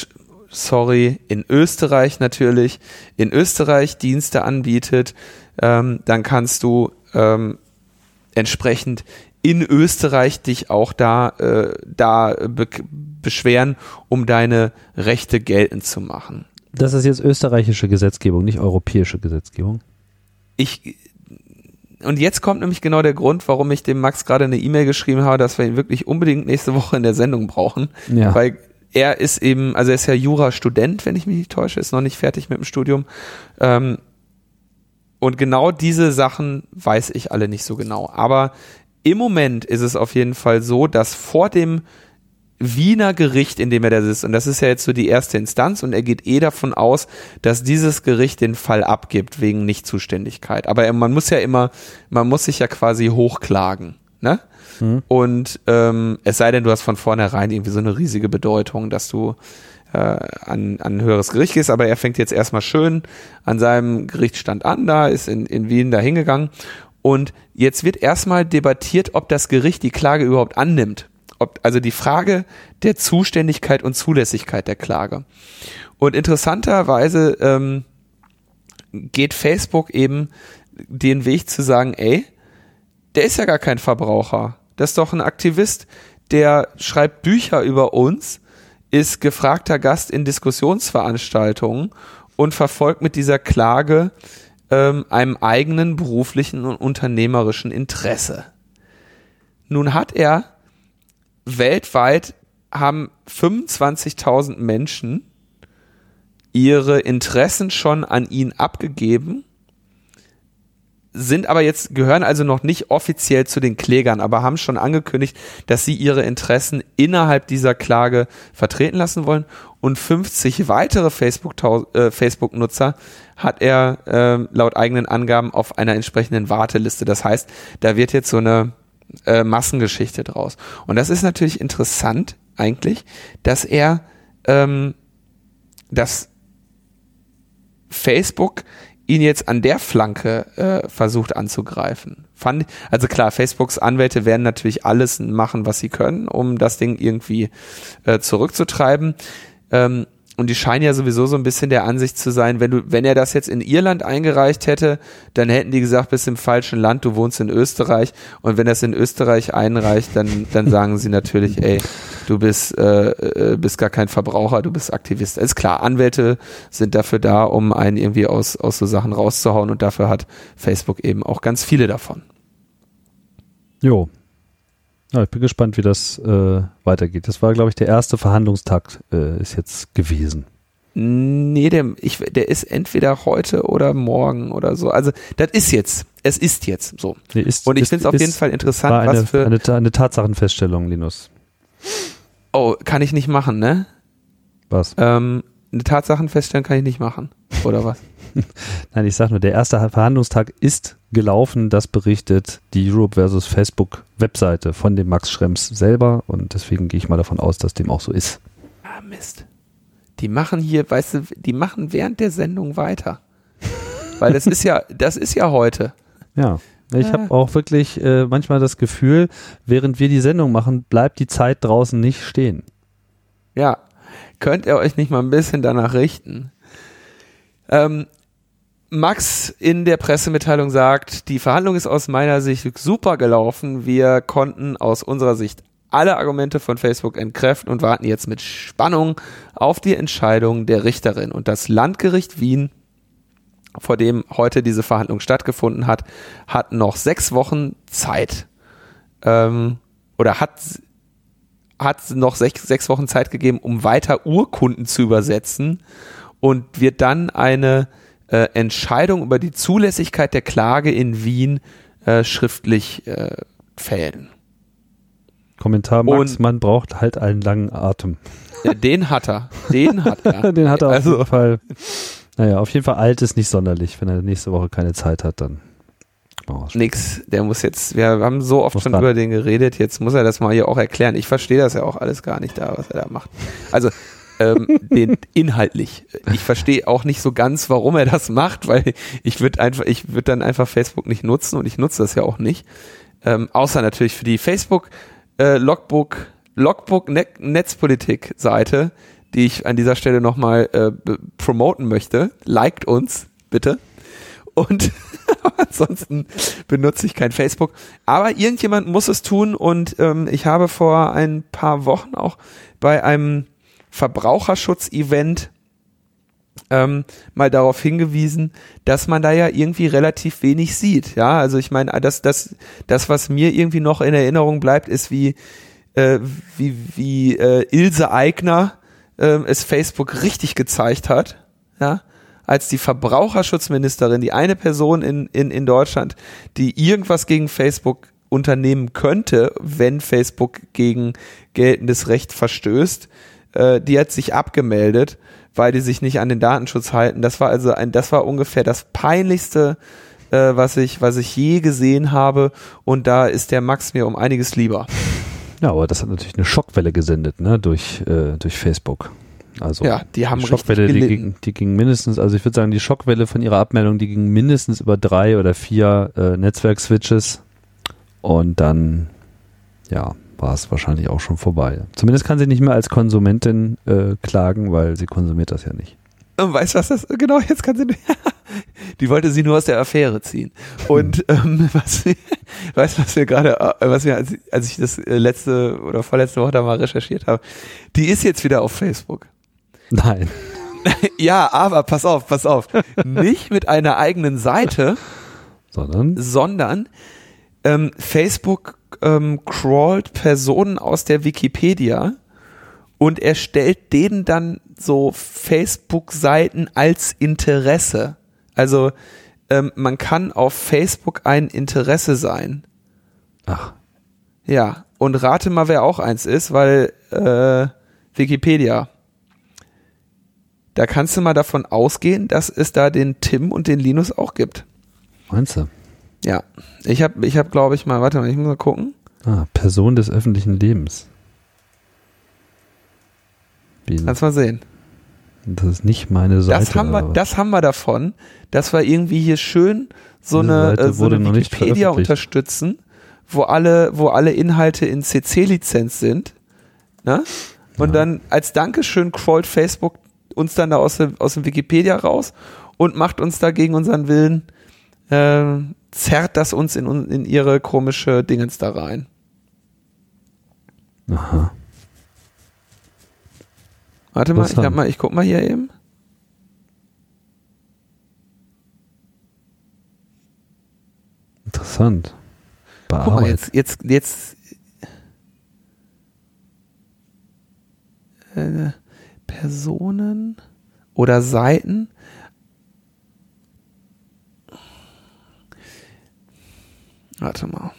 Speaker 2: sorry, in Österreich natürlich, in Österreich Dienste anbietet, ähm, dann kannst du ähm, entsprechend in Österreich dich auch da, äh, da be beschweren, um deine Rechte geltend zu machen.
Speaker 1: Das ist jetzt österreichische Gesetzgebung, nicht europäische Gesetzgebung.
Speaker 2: Ich und jetzt kommt nämlich genau der Grund, warum ich dem Max gerade eine E-Mail geschrieben habe, dass wir ihn wirklich unbedingt nächste Woche in der Sendung brauchen. Ja. Weil er ist eben, also er ist ja Jurastudent, wenn ich mich nicht täusche, ist noch nicht fertig mit dem Studium. Ähm, und genau diese Sachen weiß ich alle nicht so genau. Aber im Moment ist es auf jeden Fall so, dass vor dem Wiener Gericht, in dem er da sitzt, und das ist ja jetzt so die erste Instanz, und er geht eh davon aus, dass dieses Gericht den Fall abgibt wegen Nichtzuständigkeit. Aber man muss ja immer, man muss sich ja quasi hochklagen, ne? Mhm. Und ähm, es sei denn, du hast von vornherein irgendwie so eine riesige Bedeutung, dass du an, an ein höheres Gericht gehst, aber er fängt jetzt erstmal schön an seinem Gerichtsstand an, da ist in, in Wien da hingegangen und jetzt wird erstmal debattiert, ob das Gericht die Klage überhaupt annimmt ob, also die Frage der Zuständigkeit und Zulässigkeit der Klage. Und interessanterweise ähm, geht Facebook eben den Weg zu sagen, ey, der ist ja gar kein Verbraucher. Das ist doch ein Aktivist, der schreibt Bücher über uns, ist gefragter Gast in Diskussionsveranstaltungen und verfolgt mit dieser Klage ähm, einem eigenen beruflichen und unternehmerischen Interesse. Nun hat er weltweit haben 25.000 Menschen ihre Interessen schon an ihn abgegeben, sind aber jetzt, gehören also noch nicht offiziell zu den Klägern, aber haben schon angekündigt, dass sie ihre Interessen innerhalb dieser Klage vertreten lassen wollen. Und 50 weitere äh, Facebook-Nutzer Facebook hat er äh, laut eigenen Angaben auf einer entsprechenden Warteliste. Das heißt, da wird jetzt so eine äh, Massengeschichte draus. Und das ist natürlich interessant eigentlich, dass er, ähm, dass Facebook ihn jetzt an der Flanke äh, versucht anzugreifen. Fand, also klar, Facebooks Anwälte werden natürlich alles machen, was sie können, um das Ding irgendwie äh, zurückzutreiben. Ähm, und die scheinen ja sowieso so ein bisschen der Ansicht zu sein, wenn du, wenn er das jetzt in Irland eingereicht hätte, dann hätten die gesagt, bist im falschen Land, du wohnst in Österreich. Und wenn das in Österreich einreicht, dann, dann sagen sie natürlich, ey, du bist, äh, äh, bist gar kein Verbraucher, du bist Aktivist. Ist klar, Anwälte sind dafür da, um einen irgendwie aus, aus so Sachen rauszuhauen und dafür hat Facebook eben auch ganz viele davon.
Speaker 1: Jo, ja, ich bin gespannt, wie das äh, weitergeht. Das war, glaube ich, der erste Verhandlungstag äh, ist jetzt gewesen.
Speaker 2: Nee, der, ich, der ist entweder heute oder morgen oder so. Also das ist jetzt. Es ist jetzt so.
Speaker 1: Nee, ist,
Speaker 2: Und ich finde es auf jeden Fall interessant,
Speaker 1: eine,
Speaker 2: was für.
Speaker 1: eine, eine Tatsachenfeststellung, Linus.
Speaker 2: oh, kann ich nicht machen, ne?
Speaker 1: Was?
Speaker 2: Ähm, eine Tatsachenfeststellung kann ich nicht machen. Oder was?
Speaker 1: Nein, ich sag nur, der erste Verhandlungstag ist gelaufen. Das berichtet die Europe versus Facebook Webseite von dem Max Schrems selber und deswegen gehe ich mal davon aus, dass dem auch so ist.
Speaker 2: Ah, Mist. Die machen hier, weißt du, die machen während der Sendung weiter. Weil das ist ja, das ist ja heute.
Speaker 1: Ja. Ich habe auch wirklich äh, manchmal das Gefühl, während wir die Sendung machen, bleibt die Zeit draußen nicht stehen.
Speaker 2: Ja. Könnt ihr euch nicht mal ein bisschen danach richten? Ähm, Max in der Pressemitteilung sagt, die Verhandlung ist aus meiner Sicht super gelaufen. Wir konnten aus unserer Sicht alle Argumente von Facebook entkräften und warten jetzt mit Spannung auf die Entscheidung der Richterin. Und das Landgericht Wien, vor dem heute diese Verhandlung stattgefunden hat, hat noch sechs Wochen Zeit. Ähm, oder hat hat noch sechs, sechs Wochen Zeit gegeben, um weiter Urkunden zu übersetzen und wird dann eine äh, Entscheidung über die Zulässigkeit der Klage in Wien äh, schriftlich äh, fällen.
Speaker 1: Kommentar Max,
Speaker 2: Und-
Speaker 1: man braucht halt einen langen Atem.
Speaker 2: Äh, Den hat er. Den hat er.
Speaker 1: Den hat er auf
Speaker 2: also,
Speaker 1: jeden Fall. Naja, auf jeden Fall alt ist nicht sonderlich. Wenn er nächste Woche keine Zeit hat, dann. Oh,
Speaker 2: Nix, der muss jetzt, wir haben so oft
Speaker 1: Muss
Speaker 2: schon
Speaker 1: ran.
Speaker 2: über den geredet, jetzt muss er das mal hier auch erklären. Ich verstehe das ja auch alles gar nicht da, was er da macht. Also ähm, den inhaltlich. Ich verstehe auch nicht so ganz, warum er das macht, weil ich würde einfach, ich würde dann einfach Facebook nicht nutzen und ich nutze das ja auch nicht. Ähm, außer natürlich für die Facebook äh, Logbook, Logbook Net Netzpolitik Seite, die ich an dieser Stelle nochmal äh, promoten möchte. Liked uns, bitte. Und ansonsten benutze ich kein Facebook. Aber irgendjemand muss es tun und ähm, ich habe vor ein paar Wochen auch bei einem Verbraucherschutz-Event ähm, mal darauf hingewiesen, dass man da ja irgendwie relativ wenig sieht. Ja, also ich meine, das, das, das, was mir irgendwie noch in Erinnerung bleibt, ist wie, äh, wie, wie äh, Ilse Aigner äh, es Facebook richtig gezeigt hat. Ja, als die Verbraucherschutzministerin, die eine Person in, in, in Deutschland, die irgendwas gegen Facebook unternehmen könnte, wenn Facebook gegen geltendes Recht verstößt, äh, die hat sich abgemeldet, weil die sich nicht an den Datenschutz halten. Das war also ein, das war ungefähr das peinlichste, äh, was ich, was ich je gesehen habe. Und da ist der Max mir um einiges lieber.
Speaker 1: Ja, aber das hat natürlich eine Schockwelle gesendet, ne, durch, äh, durch Facebook. Also
Speaker 2: Ja, die haben
Speaker 1: die Schockwelle, die ging, die ging mindestens, also ich würde sagen, die Schockwelle von ihrer Abmeldung, die ging mindestens über drei oder vier äh, Netzwerkswitches und dann, ja, war es wahrscheinlich auch schon vorbei. Zumindest kann sie nicht mehr als Konsumentin äh, klagen, weil sie konsumiert das ja nicht.
Speaker 2: Und weißt du, was das, genau, jetzt kann sie, die wollte sie nur aus der Affäre ziehen. Und, ähm, was, weißt du, was wir gerade, äh, was wir, als, als ich das äh, letzte oder vorletzte Woche da mal recherchiert habe, die ist jetzt wieder auf Facebook.
Speaker 1: Nein.
Speaker 2: Ja, aber pass auf, pass auf. Nicht mit einer eigenen Seite,
Speaker 1: Sondern,
Speaker 2: sondern ähm, Facebook ähm, crawlt Personen aus der Wikipedia und erstellt denen dann so Facebook-Seiten als Interesse. Also ähm, man kann auf Facebook ein Interesse sein.
Speaker 1: ach,
Speaker 2: Ja, und rate mal, wer auch eins ist, weil äh, Wikipedia. Da kannst du mal davon ausgehen, dass es da den Tim und den Linus auch gibt.
Speaker 1: meinst du?
Speaker 2: Ja, ich habe, ich hab, glaube ich mal, warte mal, ich muss mal gucken.
Speaker 1: Ah, Person des öffentlichen Lebens. Wie,
Speaker 2: Kannst mal sehen.
Speaker 1: das ist nicht meine Seite.
Speaker 2: Das haben wir, das haben wir davon, dass wir irgendwie hier schön so eine, äh, so eine Wikipedia unterstützen, wo alle, wo alle Inhalte in CC-Lizenz sind. Ne? Und
Speaker 1: Ja.
Speaker 2: dann als Dankeschön crawlt Facebook uns dann da aus dem, aus dem Wikipedia raus und macht uns da gegen unseren Willen, äh, zerrt das uns in, in ihre komische Dingens da rein.
Speaker 1: Aha.
Speaker 2: Warte mal, ich, hab mal, ich guck mal hier eben.
Speaker 1: Interessant.
Speaker 2: Guck mal, jetzt, jetzt, jetzt. Äh, Personen oder Seiten. Warte mal.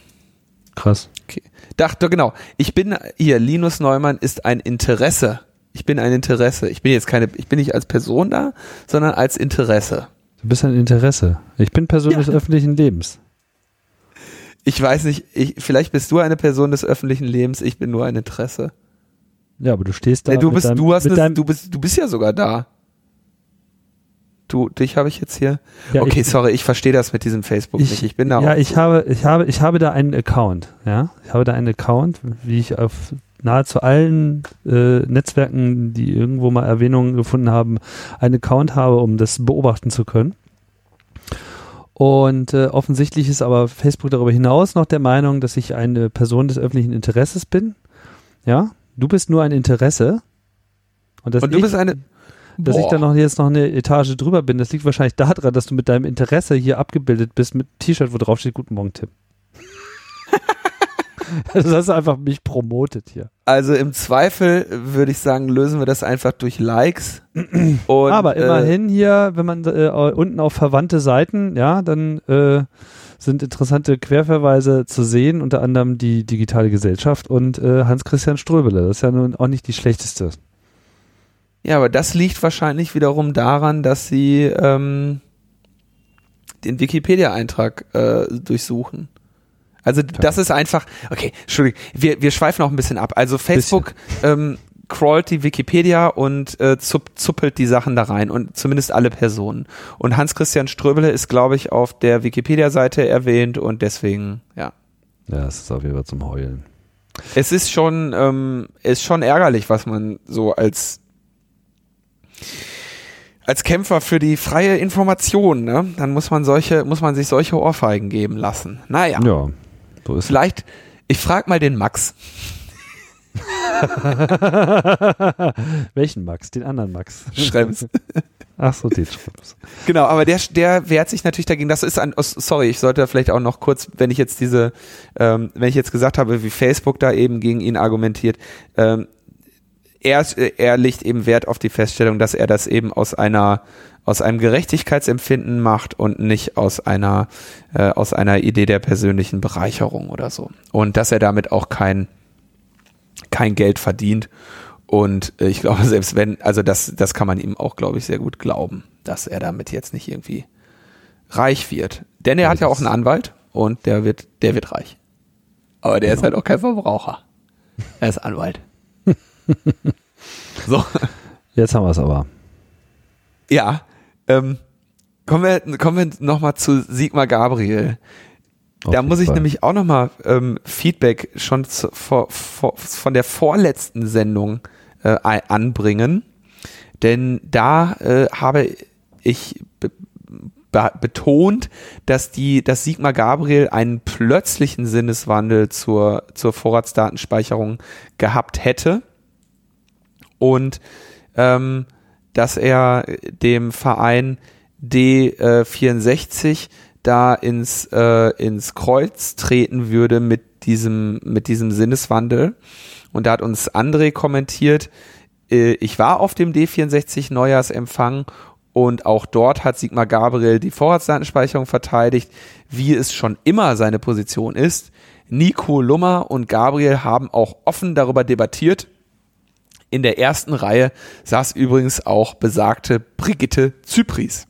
Speaker 1: Krass.
Speaker 2: Okay. Dachte, genau. Ich bin hier, Linus Neumann ist ein Interesse. Ich bin ein Interesse. Ich bin jetzt keine, ich bin nicht als Person da, sondern als Interesse.
Speaker 1: Du bist ein Interesse. Ich bin Person
Speaker 2: Ja.
Speaker 1: des öffentlichen Lebens.
Speaker 2: Ich weiß nicht, ich, vielleicht bist du eine Person des öffentlichen Lebens, ich bin nur ein Interesse.
Speaker 1: Ja, aber du stehst da.
Speaker 2: Nee, du bist,
Speaker 1: deinem,
Speaker 2: du hast, eine,
Speaker 1: deinem,
Speaker 2: du bist, du bist ja sogar da. Du, dich habe ich jetzt hier.
Speaker 1: ja,
Speaker 2: okay,
Speaker 1: ich,
Speaker 2: sorry, ich verstehe das mit diesem Facebook nicht. Ich bin da
Speaker 1: Ja,
Speaker 2: auch
Speaker 1: ich habe, ich habe, ich habe da einen Account. Ja, ich habe da einen Account, wie ich auf nahezu allen äh, Netzwerken, die irgendwo mal Erwähnungen gefunden haben, einen Account habe, um das beobachten zu können. Und äh, offensichtlich ist aber Facebook darüber hinaus noch der Meinung, dass ich eine Person des öffentlichen Interesses bin. Ja, du bist nur ein Interesse. Und,
Speaker 2: Und du
Speaker 1: ich,
Speaker 2: bist eine.
Speaker 1: Dass ich
Speaker 2: Boah.
Speaker 1: dann noch jetzt noch eine Etage drüber bin, das liegt wahrscheinlich daran, dass du mit deinem Interesse hier abgebildet bist mit T-Shirt, wo drauf steht Guten Morgen, Tim. also hast du einfach mich promotet hier.
Speaker 2: Also im Zweifel würde ich sagen, lösen wir das einfach durch Likes. Und,
Speaker 1: Aber
Speaker 2: äh,
Speaker 1: immerhin hier, wenn man äh, unten auf verwandte Seiten, ja, dann äh, sind interessante Querverweise zu sehen, unter anderem die digitale Gesellschaft und äh, Hans-Christian Ströbele. Das ist ja nun auch nicht die schlechteste.
Speaker 2: Ja, aber das liegt wahrscheinlich wiederum daran, dass sie ähm, den Wikipedia-Eintrag äh, durchsuchen. Also das ist einfach, okay, Entschuldigung, wir, wir schweifen auch ein bisschen ab. Also Facebook ähm, crawlt die Wikipedia und äh, zupp, zuppelt die Sachen da rein und zumindest alle Personen. Und Hans-Christian Ströbele ist, glaube ich, auf der Wikipedia-Seite erwähnt und deswegen, ja.
Speaker 1: Ja, es ist auf jeden Fall zum Heulen.
Speaker 2: Es ist schon, ähm, ist schon ärgerlich, was man so als als Kämpfer für die freie Information, ne? Dann muss man solche, muss man sich solche Ohrfeigen geben lassen. Naja,
Speaker 1: Ja, so ist
Speaker 2: vielleicht, ich frag mal den Max.
Speaker 1: Welchen Max? Den anderen Max.
Speaker 2: Schrems.
Speaker 1: Ach so, den Schrems.
Speaker 2: Genau, aber der, der wehrt sich natürlich dagegen. Das ist ein, oh, sorry, ich sollte vielleicht auch noch kurz, wenn ich jetzt diese, ähm, wenn ich jetzt gesagt habe, wie Facebook da eben gegen ihn argumentiert, ähm, er, er legt eben Wert auf die Feststellung, dass er das eben aus einer aus einem Gerechtigkeitsempfinden macht und nicht aus einer äh, aus einer Idee der persönlichen Bereicherung oder so. Und dass er damit auch kein kein Geld verdient. Und äh, ich glaube selbst wenn also das das kann man ihm auch glaube ich sehr gut glauben, dass er damit jetzt nicht irgendwie reich wird, denn er
Speaker 1: Ja,
Speaker 2: hat ja auch einen Anwalt und der wird der wird reich, aber der ist halt auch kein Verbraucher, er ist Anwalt. so.
Speaker 1: Jetzt haben wir es aber.
Speaker 2: Ja, ähm, kommen wir, kommen wir nochmal zu Sigmar Gabriel.
Speaker 1: Auf
Speaker 2: da muss ich
Speaker 1: Fall.
Speaker 2: nämlich auch nochmal ähm, Feedback schon zu, vor, vor, von der vorletzten Sendung äh, anbringen. Denn da äh, habe ich be be betont, dass die, dass Sigmar Gabriel einen plötzlichen Sinneswandel zur, zur Vorratsdatenspeicherung gehabt hätte. Und ähm, dass er dem Verein D64 da ins, äh, ins Kreuz treten würde mit diesem, mit diesem Sinneswandel. Und da hat uns André kommentiert, äh, ich war auf dem D64 Neujahrsempfang und auch dort hat Sigmar Gabriel die Vorratsdatenspeicherung verteidigt, wie es schon immer seine Position ist. Nico Lummer und Gabriel haben auch offen darüber debattiert. In der ersten Reihe saß übrigens auch besagte Brigitte Zypris.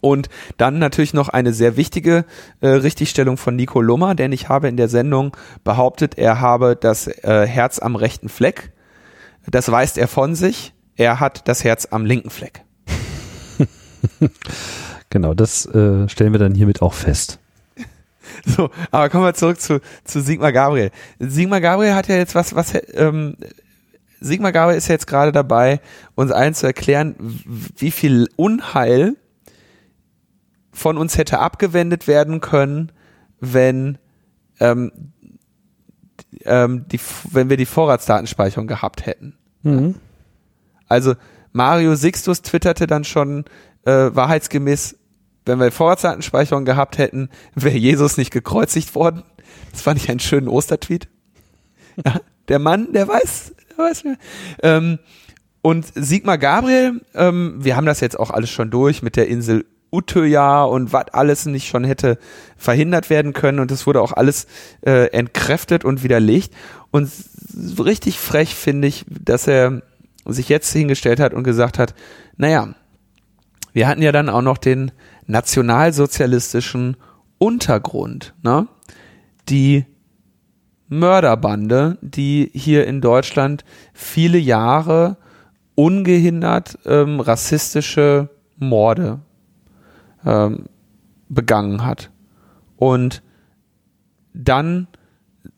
Speaker 2: Und dann natürlich noch eine sehr wichtige äh, Richtigstellung von Nico Lummer, denn ich habe in der Sendung behauptet, er habe das äh, Herz am rechten Fleck. Das weist er von sich. Er hat das Herz am linken Fleck.
Speaker 1: genau, das äh, stellen wir dann hiermit auch fest.
Speaker 2: So, aber kommen wir zurück zu, zu Sigmar Gabriel. Sigmar Gabriel hat ja jetzt was, was ähm, Sigmar Gabriel ist jetzt gerade dabei, uns allen zu erklären, wie viel Unheil von uns hätte abgewendet werden können, wenn ähm, ähm, die, wenn wir die Vorratsdatenspeicherung gehabt hätten. Mhm. Also Mario Sixtus twitterte dann schon äh, wahrheitsgemäß, wenn wir Vorratsdatenspeicherung gehabt hätten, wäre Jesus nicht gekreuzigt worden. Das fand ich einen schönen Ostertweet. Ja, der Mann, der weiß. Ähm, und Sigmar Gabriel, ähm, wir haben das jetzt auch alles schon durch mit der Insel Utöya und was alles nicht schon hätte verhindert werden können und es wurde auch alles äh, entkräftet und widerlegt und richtig frech finde ich, dass er sich jetzt hingestellt hat und gesagt hat, naja, wir hatten ja dann auch noch den nationalsozialistischen Untergrund, ne? Die Mörderbande, die hier in Deutschland viele Jahre ungehindert ähm, rassistische Morde ähm, begangen hat. Und dann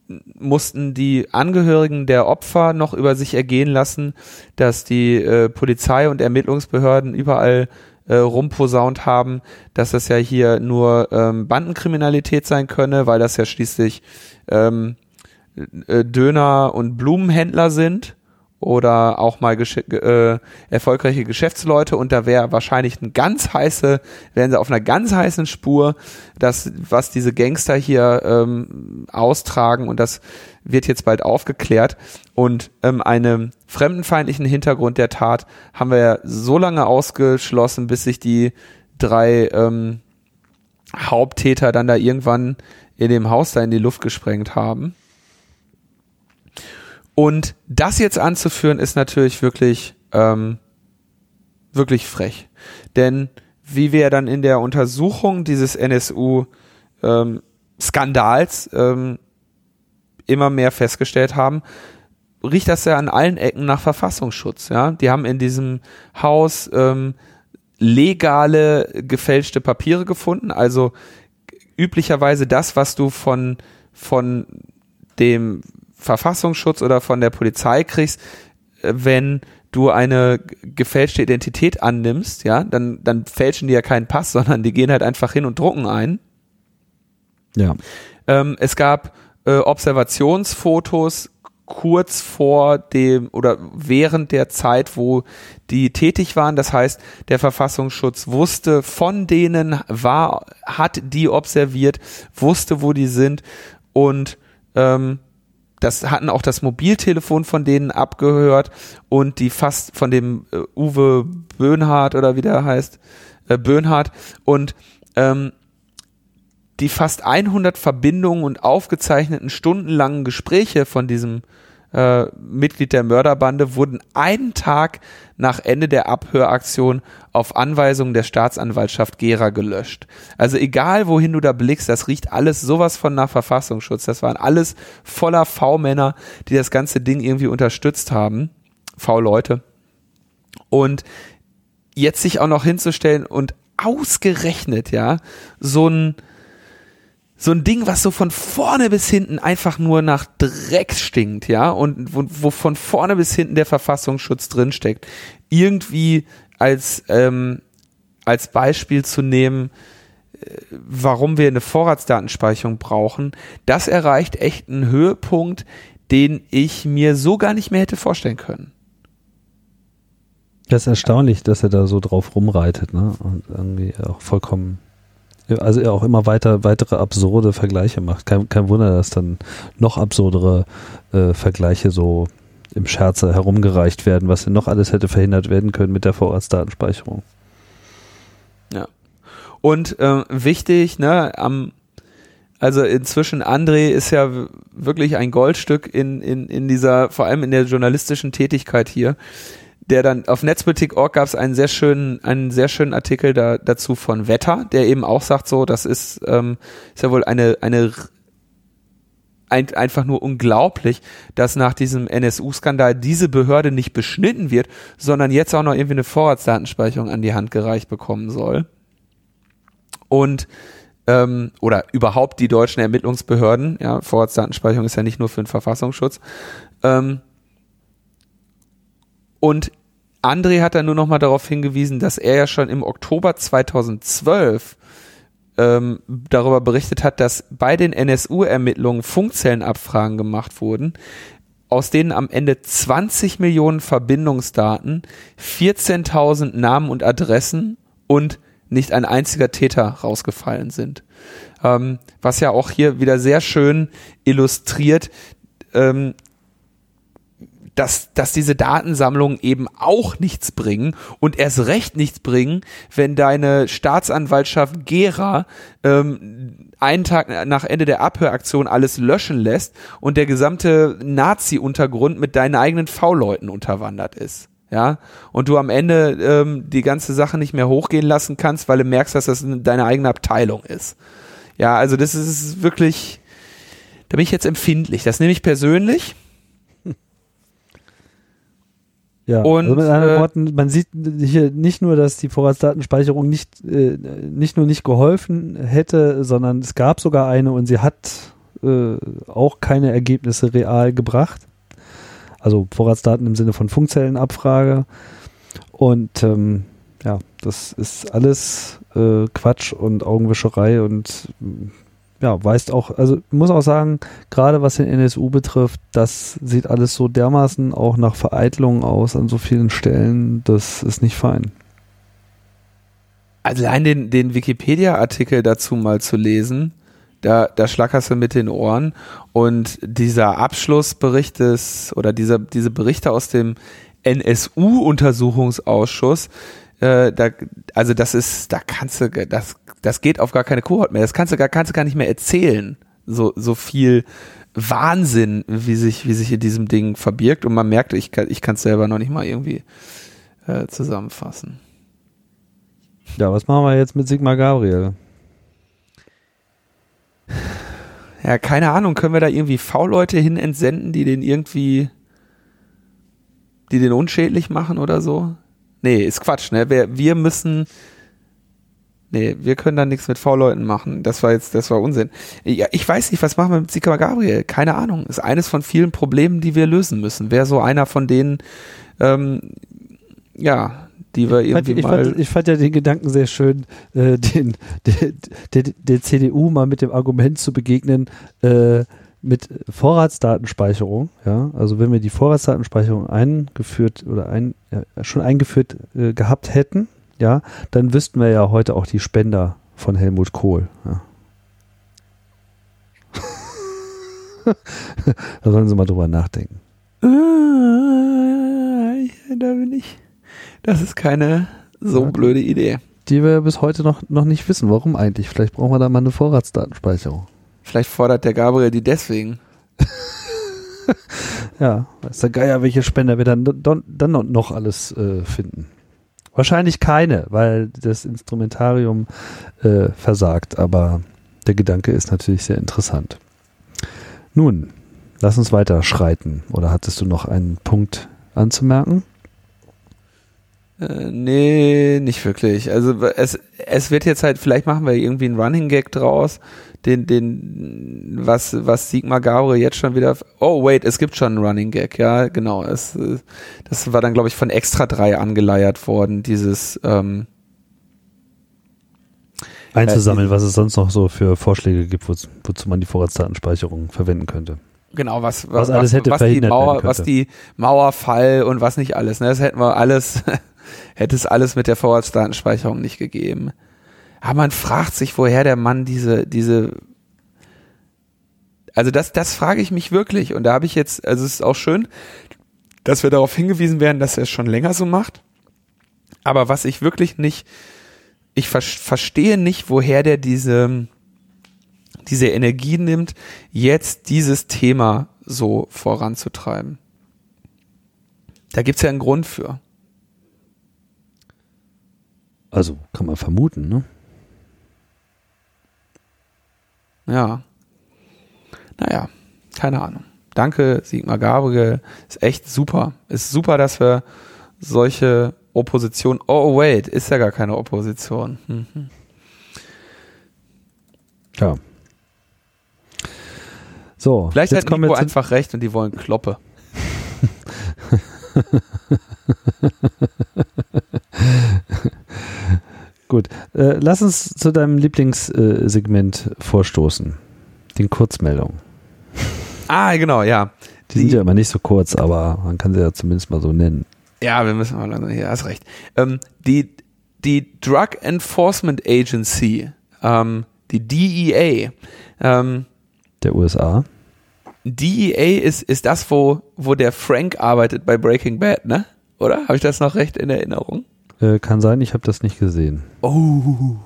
Speaker 2: mussten die Angehörigen der Opfer noch über sich ergehen lassen, dass die äh, Polizei und Ermittlungsbehörden überall äh, rumposaunt haben, dass das ja hier nur ähm, Bandenkriminalität sein könne, weil das ja schließlich ähm, äh, Döner- und Blumenhändler sind oder auch mal gesch äh, erfolgreiche Geschäftsleute und da wäre wahrscheinlich ein ganz heiße, wären sie auf einer ganz heißen Spur, das, was diese Gangster hier ähm, austragen und das wird jetzt bald aufgeklärt und ähm, einen fremdenfeindlichen Hintergrund der Tat haben wir so lange ausgeschlossen, bis sich die drei ähm, Haupttäter dann da irgendwann in dem Haus da in die Luft gesprengt haben. Und das jetzt anzuführen, ist natürlich wirklich, ähm, wirklich frech. Denn wie wir dann in der Untersuchung dieses NSU-Skandals ähm, ähm, immer mehr festgestellt haben, riecht das ja an allen Ecken nach Verfassungsschutz. Ja, die haben in diesem Haus ähm, legale gefälschte Papiere gefunden, also üblicherweise das, was du von von dem Verfassungsschutz oder von der Polizei kriegst, äh, wenn du eine gefälschte Identität annimmst, ja, dann, dann fälschen die ja keinen Pass, sondern die gehen halt einfach hin und drucken ein.
Speaker 1: Ja.
Speaker 2: Ähm, es gab äh, Observationsfotos kurz vor dem oder während der Zeit, wo die tätig waren. Das heißt, der Verfassungsschutz wusste von denen, war, hat die observiert, wusste, wo die sind und ähm, das hatten auch das Mobiltelefon von denen abgehört und die fast von dem äh, Uwe Böhnhardt oder wie der heißt, äh, Böhnhardt und ähm, die fast 100 Verbindungen und aufgezeichneten stundenlangen Gespräche von diesem äh, Mitglied der Mörderbande wurden einen Tag nach Ende der Abhöraktion auf Anweisung der Staatsanwaltschaft Gera gelöscht. Also egal wohin du da blickst, das riecht alles sowas von nach Verfassungsschutz. Das waren alles voller V-Männer, die das ganze Ding irgendwie unterstützt haben. V-Leute. Und jetzt sich auch noch hinzustellen und ausgerechnet, ja, so ein so ein Ding, was so von vorne bis hinten einfach nur nach Dreck stinkt, ja, und wo, wo von vorne bis hinten der Verfassungsschutz drinsteckt, irgendwie als, ähm, als Beispiel zu nehmen, äh, warum wir eine Vorratsdatenspeicherung brauchen, das erreicht echt einen Höhepunkt, den ich mir so gar nicht mehr hätte vorstellen können.
Speaker 1: Das ist erstaunlich, dass er da so drauf rumreitet, ne? Und irgendwie auch vollkommen also er auch immer weiter weitere absurde Vergleiche macht. Kein, kein Wunder, dass dann noch absurdere äh, Vergleiche so im Scherze herumgereicht werden, was denn noch alles hätte verhindert werden können mit der Vorratsdatenspeicherung.
Speaker 2: Ja. Und äh, wichtig, ne, am also inzwischen André ist ja wirklich ein Goldstück in, in, in dieser, vor allem in der journalistischen Tätigkeit hier der dann auf Netzpolitik.org gab es einen sehr schönen, einen sehr schönen Artikel da, dazu von Wetter, der eben auch sagt, so, das ist, ähm, ist ja wohl eine, eine ein, einfach nur unglaublich, dass nach diesem NSU-Skandal diese Behörde nicht beschnitten wird, sondern jetzt auch noch irgendwie eine Vorratsdatenspeicherung an die Hand gereicht bekommen soll. Und ähm, oder überhaupt die deutschen Ermittlungsbehörden, ja, Vorratsdatenspeicherung ist ja nicht nur für den Verfassungsschutz. Ähm, und André hat dann nur noch mal darauf hingewiesen, dass er ja schon im Oktober 2012 ähm, darüber berichtet hat, dass bei den NSU-Ermittlungen Funkzellenabfragen gemacht wurden, aus denen am Ende 20 Millionen Verbindungsdaten, 14.000 Namen und Adressen und nicht ein einziger Täter rausgefallen sind. Ähm, was ja auch hier wieder sehr schön illustriert, ähm, dass, dass diese Datensammlungen eben auch nichts bringen und erst recht nichts bringen, wenn deine Staatsanwaltschaft Gera ähm, einen Tag nach Ende der Abhöraktion alles löschen lässt und der gesamte Nazi-Untergrund mit deinen eigenen V-Leuten unterwandert ist ja, und du am Ende ähm, die ganze Sache nicht mehr hochgehen lassen kannst, weil du merkst, dass das deine eigene Abteilung ist. Ja, also das ist wirklich, da bin ich jetzt empfindlich. Das nehme ich persönlich.
Speaker 1: Ja, und, also mit anderen äh, Worten, man sieht hier nicht nur, dass die Vorratsdatenspeicherung nicht, äh, nicht nur nicht geholfen hätte, sondern es gab sogar eine und sie hat äh, auch keine Ergebnisse real gebracht. Also Vorratsdaten im Sinne von Funkzellenabfrage. Und ähm, ja, das ist alles äh, Quatsch und Augenwischerei und ja, weist auch, also muss auch sagen, gerade was den NSU betrifft, das sieht alles so dermaßen auch nach Vereitelung aus an so vielen Stellen, das ist nicht fein.
Speaker 2: Also allein den, den Wikipedia-Artikel dazu mal zu lesen, da, da schlackerst du mit den Ohren. Und dieser Abschlussbericht des, oder dieser, diese Berichte aus dem NSU-Untersuchungsausschuss, äh, da, also das ist, da kannst du, das, das geht auf gar keine Kohort mehr. Das kannst du gar, kannst du gar nicht mehr erzählen. So, so viel Wahnsinn, wie sich, wie sich in diesem Ding verbirgt. Und man merkt, ich kann, ich kann es selber noch nicht mal irgendwie äh, zusammenfassen.
Speaker 1: Ja, was machen wir jetzt mit Sigmar Gabriel?
Speaker 2: Ja, keine Ahnung, können wir da irgendwie V-Leute hin entsenden, die den irgendwie, die den unschädlich machen oder so? Nee, ist Quatsch, ne? Wir, wir müssen, nee, wir können da nichts mit V-Leuten machen. Das war jetzt, das war Unsinn. Ja, ich weiß nicht, was machen wir mit Sika Gabriel? Keine Ahnung. Ist eines von vielen Problemen, die wir lösen müssen. Wäre so einer von denen, ähm, ja, die wir irgendwie
Speaker 1: ich
Speaker 2: mal.
Speaker 1: Fand, ich fand ja den Gedanken sehr schön, äh, den, der, der, der CDU mal mit dem Argument zu begegnen, äh, mit Vorratsdatenspeicherung, ja, also wenn wir die Vorratsdatenspeicherung eingeführt oder ein, ja, schon eingeführt äh, gehabt hätten, ja, dann wüssten wir ja heute auch die Spender von Helmut Kohl. Ja. da sollen Sie mal drüber nachdenken. Ah,
Speaker 2: da bin ich. Das ist keine so ja, blöde Idee.
Speaker 1: Die wir bis heute noch, noch nicht wissen. Warum eigentlich? Vielleicht brauchen wir da mal eine Vorratsdatenspeicherung.
Speaker 2: Vielleicht fordert der Gabriel die deswegen.
Speaker 1: ja, weiß der Geier, welche Spender wir dann, dann noch alles äh, finden. Wahrscheinlich keine, weil das Instrumentarium äh, versagt, aber der Gedanke ist natürlich sehr interessant. Nun, lass uns weiter schreiten. Oder hattest du noch einen Punkt anzumerken?
Speaker 2: Äh, nee, nicht wirklich. Also es, es wird jetzt halt, vielleicht machen wir irgendwie einen Running Gag draus, den, den, was, was Sigmar Gabriel jetzt schon wieder, oh wait, es gibt schon einen Running Gag, ja, genau. Es, das war dann, glaube ich, von Extra 3 angeleiert worden, dieses, ähm,
Speaker 1: einzusammeln, äh, was es sonst noch so für Vorschläge gibt, wozu, wozu man die Vorratsdatenspeicherung verwenden könnte.
Speaker 2: Genau, was, was, was alles hätte was, was die Mauer, was die Mauerfall und was nicht alles, ne? Das hätten wir alles hätte es alles mit der Vorratsdatenspeicherung nicht gegeben. Aber man fragt sich, woher der Mann diese, diese, also das, das frage ich mich wirklich. Und da habe ich jetzt, also es ist auch schön, dass wir darauf hingewiesen werden, dass er es schon länger so macht. Aber was ich wirklich nicht, ich ver verstehe nicht, woher der diese, diese Energie nimmt, jetzt dieses Thema so voranzutreiben. Da gibt's ja einen Grund für.
Speaker 1: Also kann man vermuten, ne?
Speaker 2: Ja. Naja, keine Ahnung. Danke, Sigmar Gabriel. Ist echt super. Ist super, dass wir solche Opposition. Oh, wait, ist ja gar keine Opposition. Mhm.
Speaker 1: Ja. So,
Speaker 2: Vielleicht
Speaker 1: jetzt
Speaker 2: hat
Speaker 1: kommen
Speaker 2: Nico
Speaker 1: wir
Speaker 2: einfach recht und die wollen Kloppe.
Speaker 1: Gut, äh, lass uns zu deinem Lieblingssegment vorstoßen. Den Kurzmeldungen.
Speaker 2: Ah, genau, ja.
Speaker 1: Die, sind ja immer nicht so kurz, aber man kann sie ja zumindest mal so nennen.
Speaker 2: Ja, wir müssen mal langsam, hier hast recht. Ähm, die, die Drug Enforcement Agency, ähm, die DEA, ähm,
Speaker 1: Der USA.
Speaker 2: DEA ist, ist das, wo, wo der Frank arbeitet bei Breaking Bad, ne? Oder? Habe ich das noch recht in Erinnerung?
Speaker 1: Äh, kann sein, ich habe das nicht gesehen.
Speaker 2: Oh.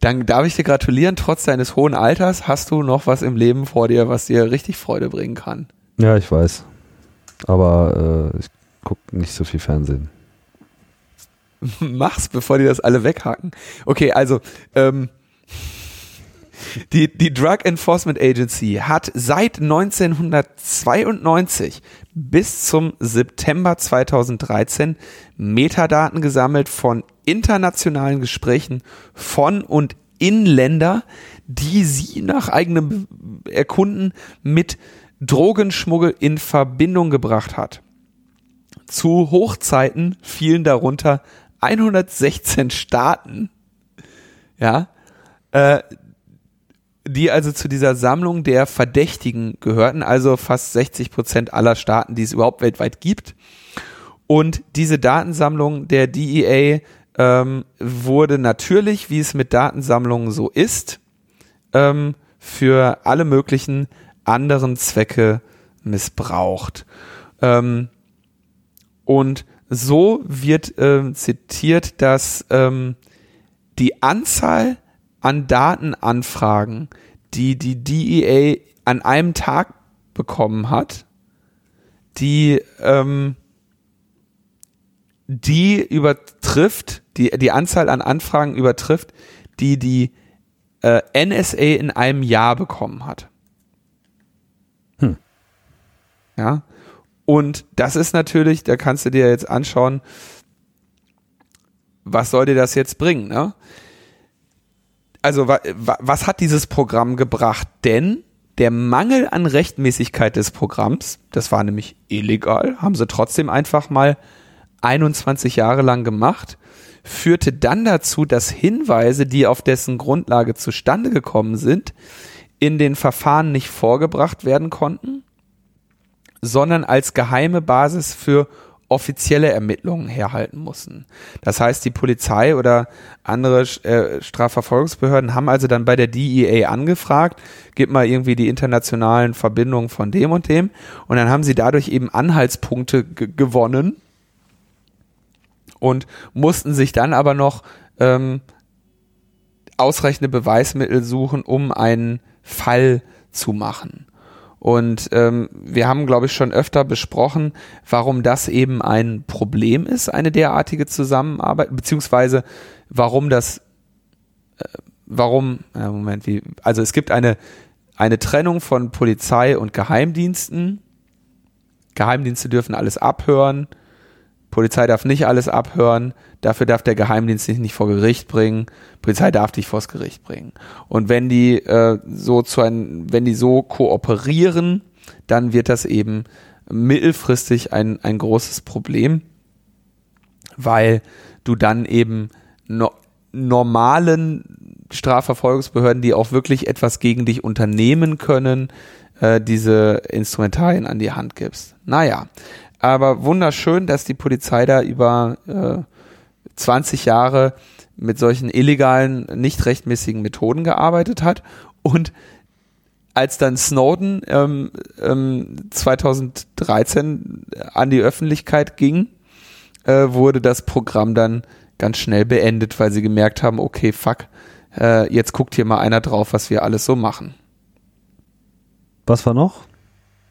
Speaker 2: Dann darf ich dir gratulieren, trotz deines hohen Alters hast du noch was im Leben vor dir, was dir richtig Freude bringen kann.
Speaker 1: Ja, ich weiß. Aber äh, ich gucke nicht so viel Fernsehen.
Speaker 2: Mach's, bevor die das alle weghaken. Okay, also ähm, die, die Drug Enforcement Agency hat seit 1992 bis zum September 2013 Metadaten gesammelt von internationalen Gesprächen von und in Länder, die sie nach eigenem Erkunden mit Drogenschmuggel in Verbindung gebracht hat. Zu Hochzeiten fielen darunter 116 Staaten, ja, äh, die also zu dieser Sammlung der Verdächtigen gehörten, also fast 60 Prozent aller Staaten, die es überhaupt weltweit gibt. Und diese Datensammlung der DEA ähm, wurde natürlich, wie es mit Datensammlungen so ist, ähm, für alle möglichen anderen Zwecke missbraucht. Ähm, und so wird ähm, zitiert, dass ähm, die Anzahl an Datenanfragen, die die DEA an einem Tag bekommen hat, die ähm, die übertrifft, die, die Anzahl an Anfragen übertrifft, die die äh, NSA in einem Jahr bekommen hat.
Speaker 1: Hm.
Speaker 2: Ja. Und das ist natürlich, da kannst du dir jetzt anschauen, was soll dir das jetzt bringen, ne? Also, wa, wa, was hat dieses Programm gebracht? Denn der Mangel an Rechtmäßigkeit des Programms, das war nämlich illegal, haben sie trotzdem einfach mal 21 Jahre lang gemacht, führte dann dazu, dass Hinweise, die auf dessen Grundlage zustande gekommen sind, in den Verfahren nicht vorgebracht werden konnten, sondern als geheime Basis für offizielle Ermittlungen herhalten mussten. Das heißt, die Polizei oder andere äh, Strafverfolgungsbehörden haben also dann bei der DEA angefragt, gib mal irgendwie die internationalen Verbindungen von dem und dem und dann haben sie dadurch eben Anhaltspunkte gewonnen und mussten sich dann aber noch ähm, ausreichende Beweismittel suchen, um einen Fall zu machen. Und ähm, wir haben, glaube ich, schon öfter besprochen, warum das eben ein Problem ist, eine derartige Zusammenarbeit, beziehungsweise warum das, äh, warum, äh, Moment, wie, also es gibt eine, eine Trennung von Polizei und Geheimdiensten. Geheimdienste dürfen alles abhören. Polizei darf nicht alles abhören, dafür darf der Geheimdienst dich nicht vor Gericht bringen, Polizei darf dich vors Gericht bringen. Und wenn die äh, so zu ein, wenn die so kooperieren, dann wird das eben mittelfristig ein, ein großes Problem, weil du dann eben no, normalen Strafverfolgungsbehörden, die auch wirklich etwas gegen dich unternehmen können, äh, diese Instrumentarien an die Hand gibst. Naja, aber wunderschön, dass die Polizei da über äh, 20 Jahre mit solchen illegalen, nicht rechtmäßigen Methoden gearbeitet hat. Und als dann Snowden ähm, ähm, 2013 an die Öffentlichkeit ging, äh, wurde das Programm dann ganz schnell beendet, weil sie gemerkt haben, okay, fuck, äh, jetzt guckt hier mal einer drauf, was wir alles so machen.
Speaker 1: Was war noch?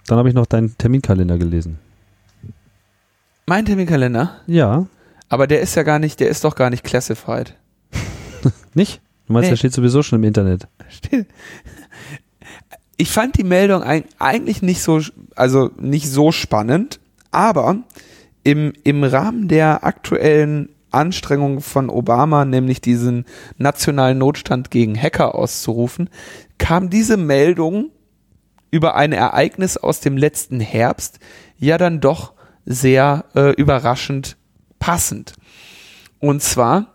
Speaker 1: Dann habe ich noch deinen Terminkalender gelesen.
Speaker 2: Mein Terminkalender?
Speaker 1: Ja.
Speaker 2: Aber der ist ja gar nicht, der ist doch gar nicht classified.
Speaker 1: Nicht? Du meinst,
Speaker 2: Nee.
Speaker 1: der steht sowieso schon im Internet.
Speaker 2: Ich fand die Meldung eig- eigentlich nicht so, also nicht so spannend, aber im, im Rahmen der aktuellen Anstrengungen von Obama, nämlich diesen nationalen Notstand gegen Hacker auszurufen, kam diese Meldung über ein Ereignis aus dem letzten Herbst ja dann doch sehr äh, überraschend passend. Und zwar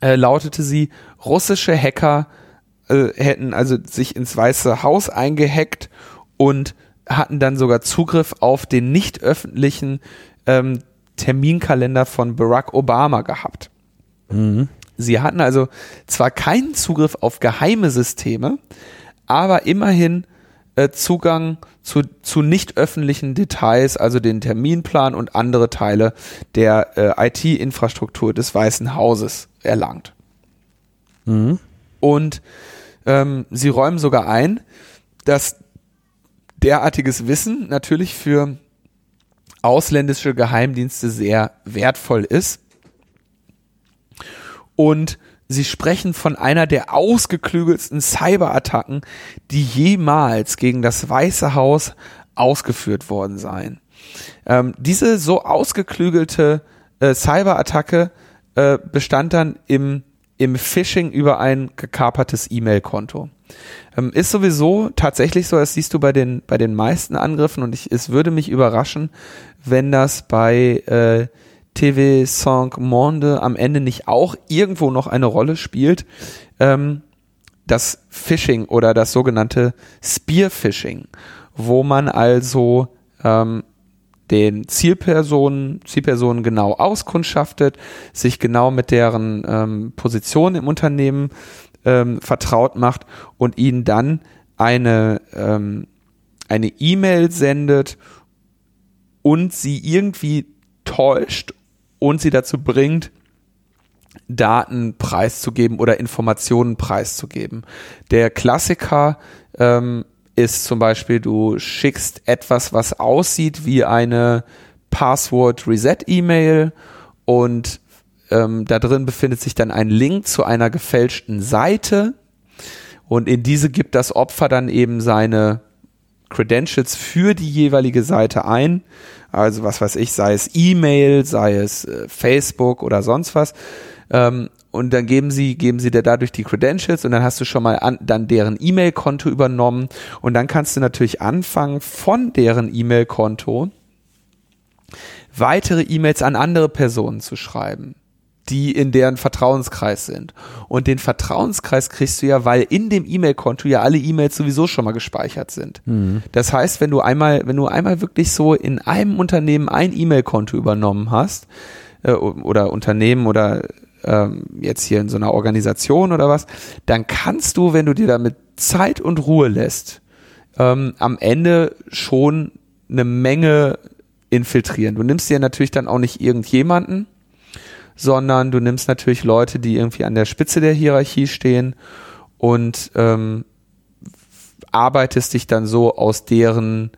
Speaker 2: äh, lautete sie, russische Hacker äh, hätten also sich ins Weiße Haus eingehackt und hatten dann sogar Zugriff auf den nicht öffentlichen ähm, Terminkalender von Barack Obama gehabt. Sie hatten also zwar keinen Zugriff auf geheime Systeme, aber immerhin äh, Zugang zu, zu nicht öffentlichen Details, also den Terminplan und andere Teile der äh, IT-Infrastruktur des Weißen Hauses erlangt. Und ähm, sie räumen sogar ein, dass derartiges Wissen natürlich für ausländische Geheimdienste sehr wertvoll ist. Und sie sprechen von einer der ausgeklügelsten Cyberattacken, die jemals gegen das Weiße Haus ausgeführt worden seien. Ähm, diese so ausgeklügelte äh, Cyberattacke äh, bestand dann im, im Phishing über ein gekapertes E-Mail-Konto. Ähm, ist sowieso tatsächlich so, das siehst du bei den, bei den meisten Angriffen und ich, es würde mich überraschen, wenn das bei äh, TV Cinq Monde am Ende nicht auch irgendwo noch eine Rolle spielt. Ähm, das Phishing oder das sogenannte Spear-Phishing, wo man also ähm, den Zielpersonen, Zielpersonen genau auskundschaftet, sich genau mit deren ähm, Position im Unternehmen ähm, vertraut macht und ihnen dann eine ähm, eine E-Mail sendet und sie irgendwie täuscht und sie dazu bringt, Daten preiszugeben oder Informationen preiszugeben. Der Klassiker ähm, ist zum Beispiel, du schickst etwas, was aussieht wie eine Password-Reset-E-Mail und ähm, da drin befindet sich dann ein Link zu einer gefälschten Seite und in diese gibt das Opfer dann eben seine Credentials für die jeweilige Seite ein. Also was weiß ich, sei es E-Mail, sei es äh, Facebook oder sonst was. Ähm, und dann geben sie, geben sie dir dadurch die Credentials und dann hast du schon mal an, dann deren E-Mail-Konto übernommen und dann kannst du natürlich anfangen von deren E-Mail-Konto weitere E-Mails an andere Personen zu schreiben, die in deren Vertrauenskreis sind. Und den Vertrauenskreis kriegst du ja, weil in dem E-Mail-Konto ja alle E-Mails sowieso schon mal gespeichert sind. Das heißt, wenn du einmal, wenn du einmal wirklich so in einem Unternehmen ein E-Mail-Konto übernommen hast, äh, oder Unternehmen oder ähm, jetzt hier in so einer Organisation oder was, dann kannst du, wenn du dir damit Zeit und Ruhe lässt, ähm, am Ende schon eine Menge infiltrieren. Du nimmst dir natürlich dann auch nicht irgendjemanden, sondern du nimmst natürlich Leute, die irgendwie an der Spitze der Hierarchie stehen und ähm, arbeitest dich dann so aus deren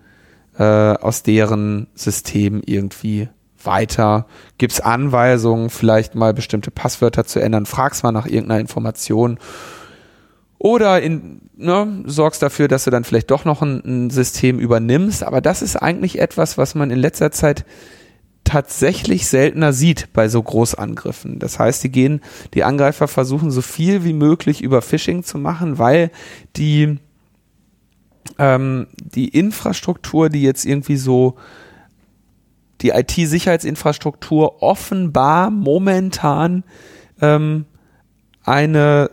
Speaker 2: äh, aus deren System irgendwie weiter, gibst Anweisungen, vielleicht mal bestimmte Passwörter zu ändern, fragst mal nach irgendeiner Information oder in, ne, sorgst dafür, dass du dann vielleicht doch noch ein, ein System übernimmst. Aber das ist eigentlich etwas, was man in letzter Zeit tatsächlich seltener sieht bei so Großangriffen. Das heißt, die gehen, die Angreifer versuchen so viel wie möglich über Phishing zu machen, weil die ähm, die Infrastruktur, die jetzt irgendwie so die IT-Sicherheitsinfrastruktur offenbar momentan ähm, eine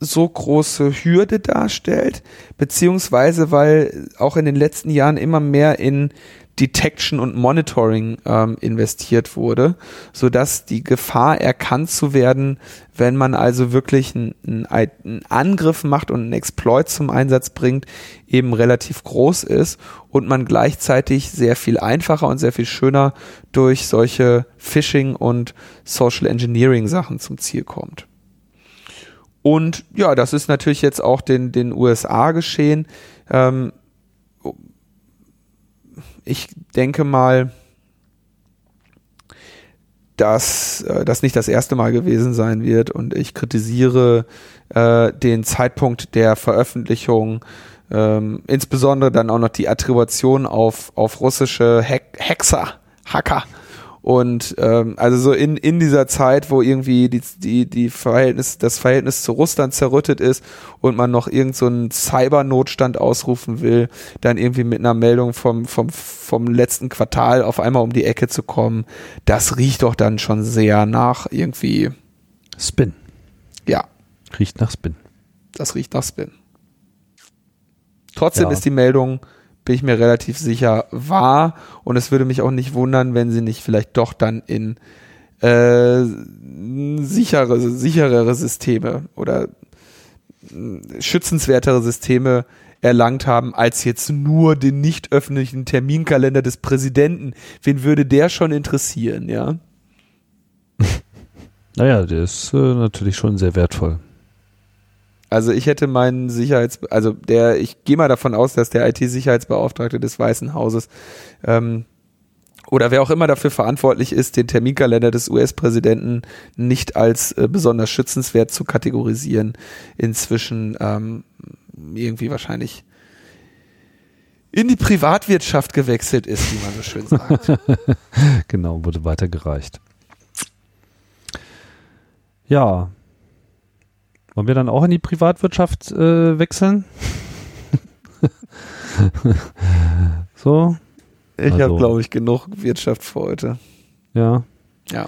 Speaker 2: so große Hürde darstellt, beziehungsweise weil auch in den letzten Jahren immer mehr in Detection und Monitoring ähm, investiert wurde, so dass die Gefahr erkannt zu werden, wenn man also wirklich einen, einen Angriff macht und einen Exploit zum Einsatz bringt, eben relativ groß ist und man gleichzeitig sehr viel einfacher und sehr viel schöner durch solche Phishing und Social Engineering Sachen zum Ziel kommt. Und ja, das ist natürlich jetzt auch den, den USA geschehen. Ähm, ich denke mal, dass äh, das nicht das erste Mal gewesen sein wird. Und ich kritisiere äh, den Zeitpunkt der Veröffentlichung, ähm, insbesondere dann auch noch die Attribution auf, auf russische Hack Hexer, Hacker und ähm, also so in, in dieser Zeit, wo irgendwie die, die, die Verhältnis, das Verhältnis zu Russland zerrüttet ist und man noch irgend so einen Cyber-Notstand ausrufen will, dann irgendwie mit einer Meldung vom, vom, vom letzten Quartal auf einmal um die Ecke zu kommen, das riecht doch dann schon sehr nach irgendwie
Speaker 1: Spin.
Speaker 2: Ja.
Speaker 1: Riecht nach Spin.
Speaker 2: Das riecht nach Spin. Trotzdem
Speaker 1: Ja.
Speaker 2: ist die Meldung bin ich mir relativ sicher, wahr. Und es würde mich auch nicht wundern, wenn sie nicht vielleicht doch dann in äh, sichere, sicherere Systeme oder äh, schützenswertere Systeme erlangt haben, als jetzt nur den nicht öffentlichen Terminkalender des Präsidenten. Wen würde der schon interessieren, ja?
Speaker 1: Naja, der ist äh, natürlich schon sehr wertvoll.
Speaker 2: Also ich hätte meinen Sicherheits, also der, ich gehe mal davon aus, dass der IT-Sicherheitsbeauftragte des Weißen Hauses ähm, oder wer auch immer dafür verantwortlich ist, den Terminkalender des US-Präsidenten nicht als äh, besonders schützenswert zu kategorisieren, inzwischen ähm, irgendwie wahrscheinlich in die Privatwirtschaft gewechselt ist, wie man so schön sagt.
Speaker 1: Genau, wurde weitergereicht. Ja. Wollen wir dann auch in die Privatwirtschaft äh, wechseln? so,
Speaker 2: Ich
Speaker 1: Also-
Speaker 2: habe, glaube ich, genug Wirtschaft für heute.
Speaker 1: ja.
Speaker 2: Ja.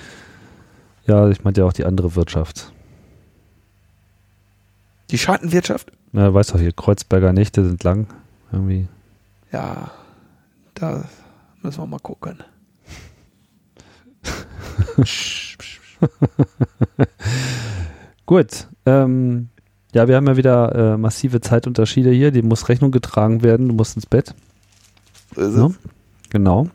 Speaker 1: Ja, ich meinte ja auch die andere Wirtschaft.
Speaker 2: Die Schattenwirtschaft?
Speaker 1: Na, weißt doch hier, Kreuzberger Nächte sind lang. Irgendwie.
Speaker 2: Ja, da müssen wir mal gucken.
Speaker 1: Gut. Ähm, ja, wir haben ja wieder äh, massive Zeitunterschiede hier. Dem muss Rechnung getragen werden. Du musst ins Bett.
Speaker 2: Also,
Speaker 1: Ja. Genau.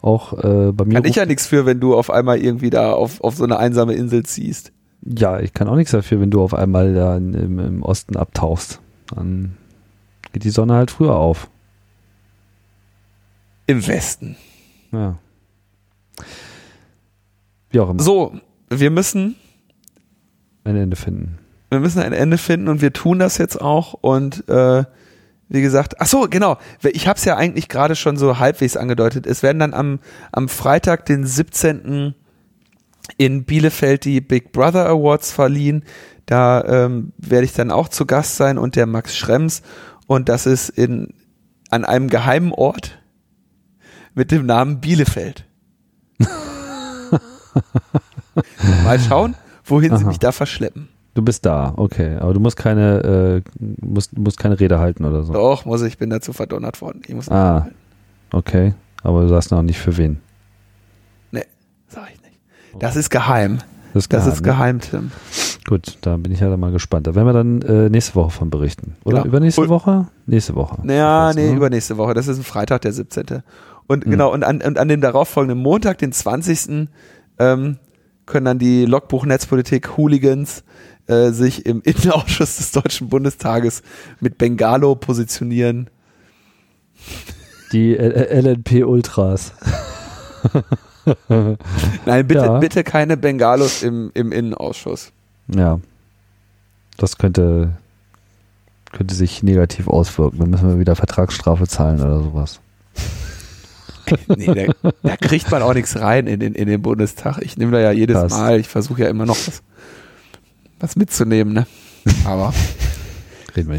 Speaker 1: Auch äh, bei mir.
Speaker 2: Kann ich ja nichts für, wenn du auf einmal irgendwie da auf, auf so eine einsame Insel ziehst.
Speaker 1: Ja, ich kann auch nichts dafür, wenn du auf einmal da in, im, im Osten abtauchst. Dann geht die Sonne halt früher auf.
Speaker 2: Im Westen.
Speaker 1: Ja. Wie auch immer.
Speaker 2: So, wir müssen,
Speaker 1: Ein Ende finden.
Speaker 2: wir müssen ein Ende finden und wir tun das jetzt auch und äh, wie gesagt, ach so, genau, ich habe es ja eigentlich gerade schon so halbwegs angedeutet. Es werden dann am, am Freitag, den 17. in Bielefeld die Big Brother Awards verliehen. Da ähm, werde ich dann auch zu Gast sein und der Max Schrems und das ist in an einem geheimen Ort mit dem Namen Bielefeld. Mal schauen, wohin sie
Speaker 1: Aha.
Speaker 2: mich da verschleppen.
Speaker 1: Du bist da, okay. Aber du musst keine, äh, musst, musst keine Rede halten oder so.
Speaker 2: Doch, muss ich, bin dazu verdonnert worden. Ich muss
Speaker 1: Ah. Okay. Aber du sagst noch nicht für wen.
Speaker 2: Nee, sag ich nicht. Das ist geheim.
Speaker 1: Das ist
Speaker 2: Das
Speaker 1: geheim,
Speaker 2: ist
Speaker 1: ne?
Speaker 2: geheim, Tim.
Speaker 1: Gut, da bin ich ja dann mal gespannt. Da werden wir dann äh, nächste Woche von berichten. Oder
Speaker 2: Genau.
Speaker 1: übernächste
Speaker 2: Und-
Speaker 1: Woche? Nächste Woche.
Speaker 2: Naja, nee,
Speaker 1: ne?
Speaker 2: übernächste Woche. Das ist ein Freitag, der 17. Und
Speaker 1: Hm.
Speaker 2: genau, und an, und an dem darauffolgenden Montag, den 20. Ähm, können dann die Logbuch-Netzpolitik-Hooligans äh, sich im Innenausschuss des Deutschen Bundestages mit Bengalo positionieren.
Speaker 1: Die äh, LNP Ultras.
Speaker 2: Nein, bitte,
Speaker 1: Ja.
Speaker 2: bitte keine Bengalos im, im Innenausschuss.
Speaker 1: Ja. Das könnte, könnte sich negativ auswirken. Dann müssen wir wieder Vertragsstrafe zahlen oder sowas.
Speaker 2: Nee, da, da kriegt man auch nichts rein in den, in den Bundestag. Ich nehme da ja jedes
Speaker 1: Passt.
Speaker 2: Mal, ich versuche ja immer noch was, was mitzunehmen, ne? Aber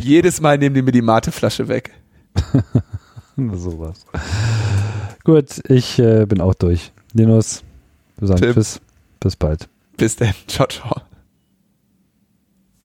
Speaker 2: jedes Mal nehmen die mir die Mateflasche weg.
Speaker 1: sowas. Gut, ich äh, bin auch durch. Linus, wir sagen
Speaker 2: Tim.
Speaker 1: Tschüss. Bis bald.
Speaker 2: Bis dann. Ciao, ciao.